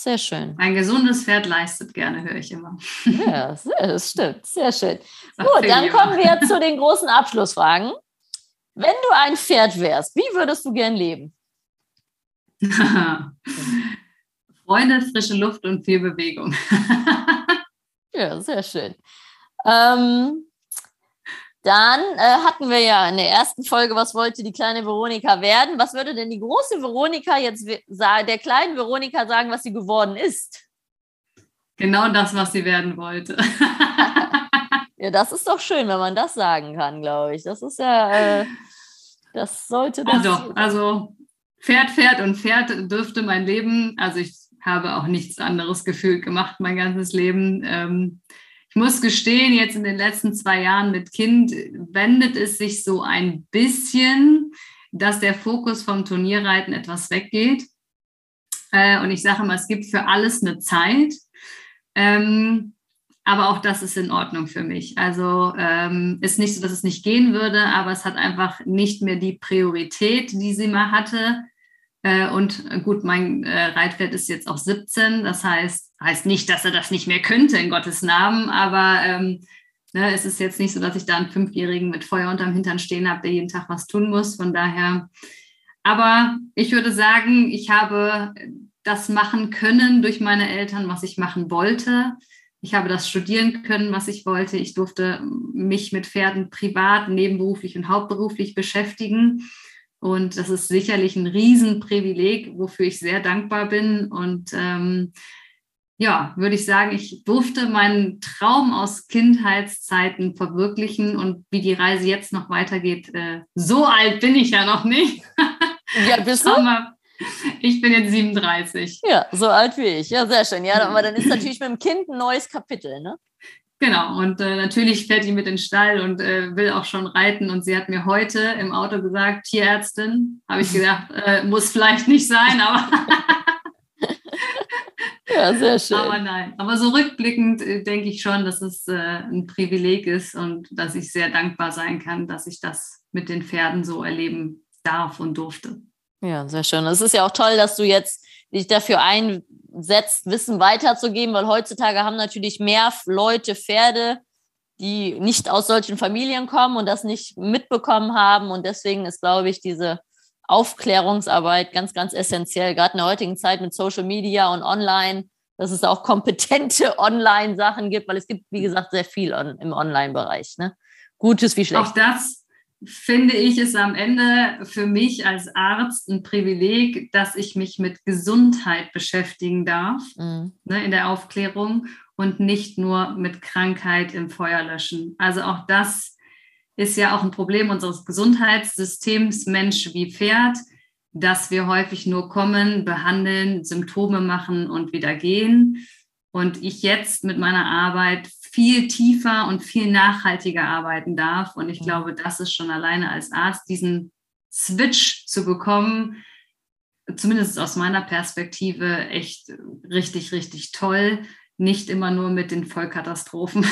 S2: Sehr schön.
S1: Ein gesundes Pferd leistet gerne, höre ich immer.
S2: Ja, das stimmt. Sehr schön. Gut, dann kommen wir zu den großen Abschlussfragen. Wenn du ein Pferd wärst, wie würdest du gern leben?
S1: Freunde, frische Luft und viel Bewegung.
S2: ja, sehr schön. Ähm, dann äh, hatten wir ja in der ersten Folge, was wollte die kleine Veronika werden? Was würde denn die große Veronika jetzt der kleinen Veronika sagen, was sie geworden ist?
S1: Genau das, was sie werden wollte.
S2: ja, das ist doch schön, wenn man das sagen kann, glaube ich. Das ist ja, äh, das sollte das.
S1: Also, also Pferd, Pferd und Pferd dürfte mein Leben, also ich habe auch nichts anderes gefühlt gemacht mein ganzes Leben. Ähm, ich muss gestehen, jetzt in den letzten zwei Jahren mit Kind wendet es sich so ein bisschen, dass der Fokus vom Turnierreiten etwas weggeht. Äh, und ich sage immer, es gibt für alles eine Zeit. Ähm, aber auch das ist in Ordnung für mich. Also ähm, ist nicht so, dass es nicht gehen würde, aber es hat einfach nicht mehr die Priorität, die sie mal hatte. Äh, und gut, mein äh, Reitwert ist jetzt auch 17. Das heißt, heißt nicht, dass er das nicht mehr könnte, in Gottes Namen, aber ähm, ne, es ist jetzt nicht so, dass ich da einen Fünfjährigen mit Feuer unterm Hintern stehen habe, der jeden Tag was tun muss. Von daher, aber ich würde sagen, ich habe das machen können durch meine Eltern, was ich machen wollte. Ich habe das studieren können, was ich wollte. Ich durfte mich mit Pferden privat, nebenberuflich und hauptberuflich beschäftigen. Und das ist sicherlich ein Riesenprivileg, wofür ich sehr dankbar bin. Und ähm, ja, würde ich sagen, ich durfte meinen Traum aus Kindheitszeiten verwirklichen und wie die Reise jetzt noch weitergeht, äh, so alt bin ich ja noch nicht.
S2: Ja, bist du? Aber
S1: ich bin jetzt 37.
S2: Ja, so alt wie ich. Ja, sehr schön. Ja, aber dann ist natürlich mit dem Kind ein neues Kapitel, ne?
S1: Genau, und äh, natürlich fährt die mit in den Stall und äh, will auch schon reiten. Und sie hat mir heute im Auto gesagt, Tierärztin, habe ich gedacht, äh, muss vielleicht nicht sein, aber.
S2: ja, sehr schön.
S1: Aber nein, aber so rückblickend äh, denke ich schon, dass es äh, ein Privileg ist und dass ich sehr dankbar sein kann, dass ich das mit den Pferden so erleben darf und durfte.
S2: Ja, sehr schön. Es ist ja auch toll, dass du jetzt dich dafür einsetzt, Wissen weiterzugeben, weil heutzutage haben natürlich mehr Leute Pferde, die nicht aus solchen Familien kommen und das nicht mitbekommen haben. Und deswegen ist, glaube ich, diese Aufklärungsarbeit ganz, ganz essentiell, gerade in der heutigen Zeit mit Social Media und Online, dass es auch kompetente Online-Sachen gibt, weil es gibt, wie gesagt, sehr viel im Online-Bereich. Ne? Gutes wie Schlechtes.
S1: Auch das finde ich es am Ende für mich als Arzt ein Privileg, dass ich mich mit Gesundheit beschäftigen darf mhm. ne, in der Aufklärung und nicht nur mit Krankheit im Feuerlöschen. Also auch das ist ja auch ein Problem unseres Gesundheitssystems, Mensch wie Pferd, dass wir häufig nur kommen, behandeln, Symptome machen und wieder gehen. Und ich jetzt mit meiner Arbeit viel tiefer und viel nachhaltiger arbeiten darf. Und ich glaube, das ist schon alleine als Arzt, diesen Switch zu bekommen, zumindest aus meiner Perspektive, echt richtig, richtig toll. Nicht immer nur mit den Vollkatastrophen,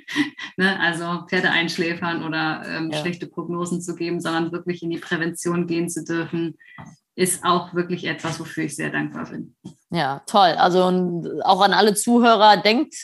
S1: ne? also Pferde einschläfern oder ähm, ja. schlechte Prognosen zu geben, sondern wirklich in die Prävention gehen zu dürfen, ist auch wirklich etwas, wofür ich sehr dankbar bin.
S2: Ja, toll. Also auch an alle Zuhörer, denkt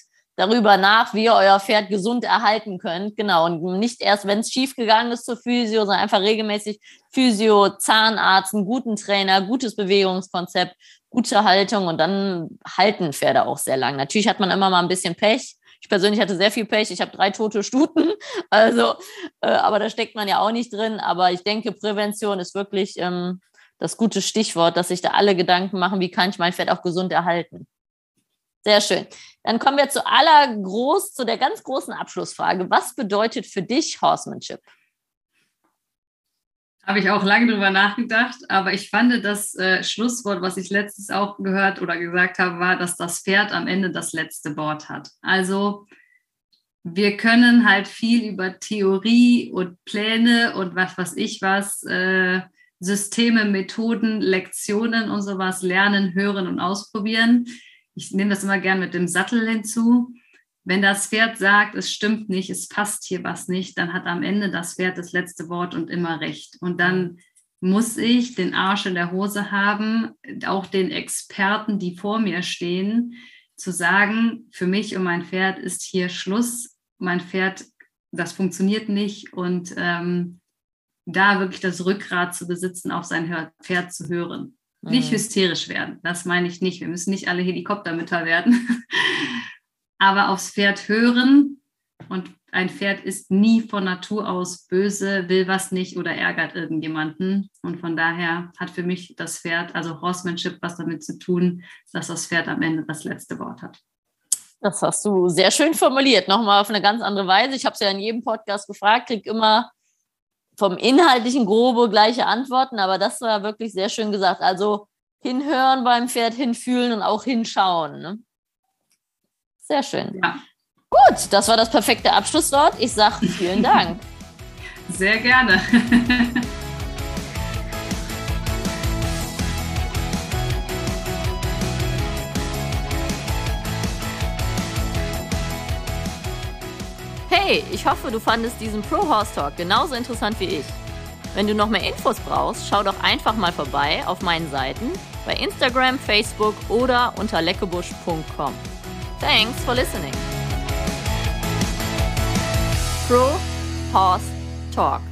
S2: darüber nach, wie ihr euer Pferd gesund erhalten könnt. Genau. Und nicht erst, wenn es schief gegangen ist zur Physio, sondern einfach regelmäßig Physio, Zahnarzt, einen guten Trainer, gutes Bewegungskonzept, gute Haltung und dann halten Pferde auch sehr lang. Natürlich hat man immer mal ein bisschen Pech. Ich persönlich hatte sehr viel Pech. Ich habe drei tote Stuten. Also, äh, aber da steckt man ja auch nicht drin. Aber ich denke, Prävention ist wirklich ähm, das gute Stichwort, dass sich da alle Gedanken machen, wie kann ich mein Pferd auch gesund erhalten. Sehr schön. Dann kommen wir zu aller groß, zu der ganz großen Abschlussfrage. Was bedeutet für dich Horsemanship?
S1: Habe ich auch lange drüber nachgedacht, aber ich fand das äh, Schlusswort, was ich letztes auch gehört oder gesagt habe, war, dass das Pferd am Ende das letzte Wort hat. Also wir können halt viel über Theorie und Pläne und was weiß ich was, äh, Systeme, Methoden, Lektionen und sowas lernen, hören und ausprobieren ich nehme das immer gern mit dem Sattel hinzu. Wenn das Pferd sagt, es stimmt nicht, es passt hier was nicht, dann hat am Ende das Pferd das letzte Wort und immer recht. Und dann muss ich den Arsch in der Hose haben, auch den Experten, die vor mir stehen, zu sagen, für mich und mein Pferd ist hier Schluss. Mein Pferd, das funktioniert nicht. Und ähm, da wirklich das Rückgrat zu besitzen, auf sein Pferd zu hören. Nicht mhm. hysterisch werden, das meine ich nicht. Wir müssen nicht alle Helikoptermütter werden, aber aufs Pferd hören und ein Pferd ist nie von Natur aus böse, will was nicht oder ärgert irgendjemanden. Und von daher hat für mich das Pferd, also Horsemanship, was damit zu tun, dass das Pferd am Ende das letzte Wort hat.
S2: Das hast du sehr schön formuliert. Nochmal auf eine ganz andere Weise. Ich habe es ja in jedem Podcast gefragt, kriege immer vom Inhaltlichen grobe gleiche Antworten, aber das war wirklich sehr schön gesagt. Also hinhören beim Pferd, hinfühlen und auch hinschauen. Ne? Sehr schön. Ja. Gut, das war das perfekte Abschlusswort. Ich sage vielen Dank.
S1: Sehr gerne.
S2: Hey, ich hoffe, du fandest diesen Pro Horse Talk genauso interessant wie ich. Wenn du noch mehr Infos brauchst, schau doch einfach mal vorbei auf meinen Seiten bei Instagram, Facebook oder unter leckebusch.com. Thanks for listening. Pro Horse Talk.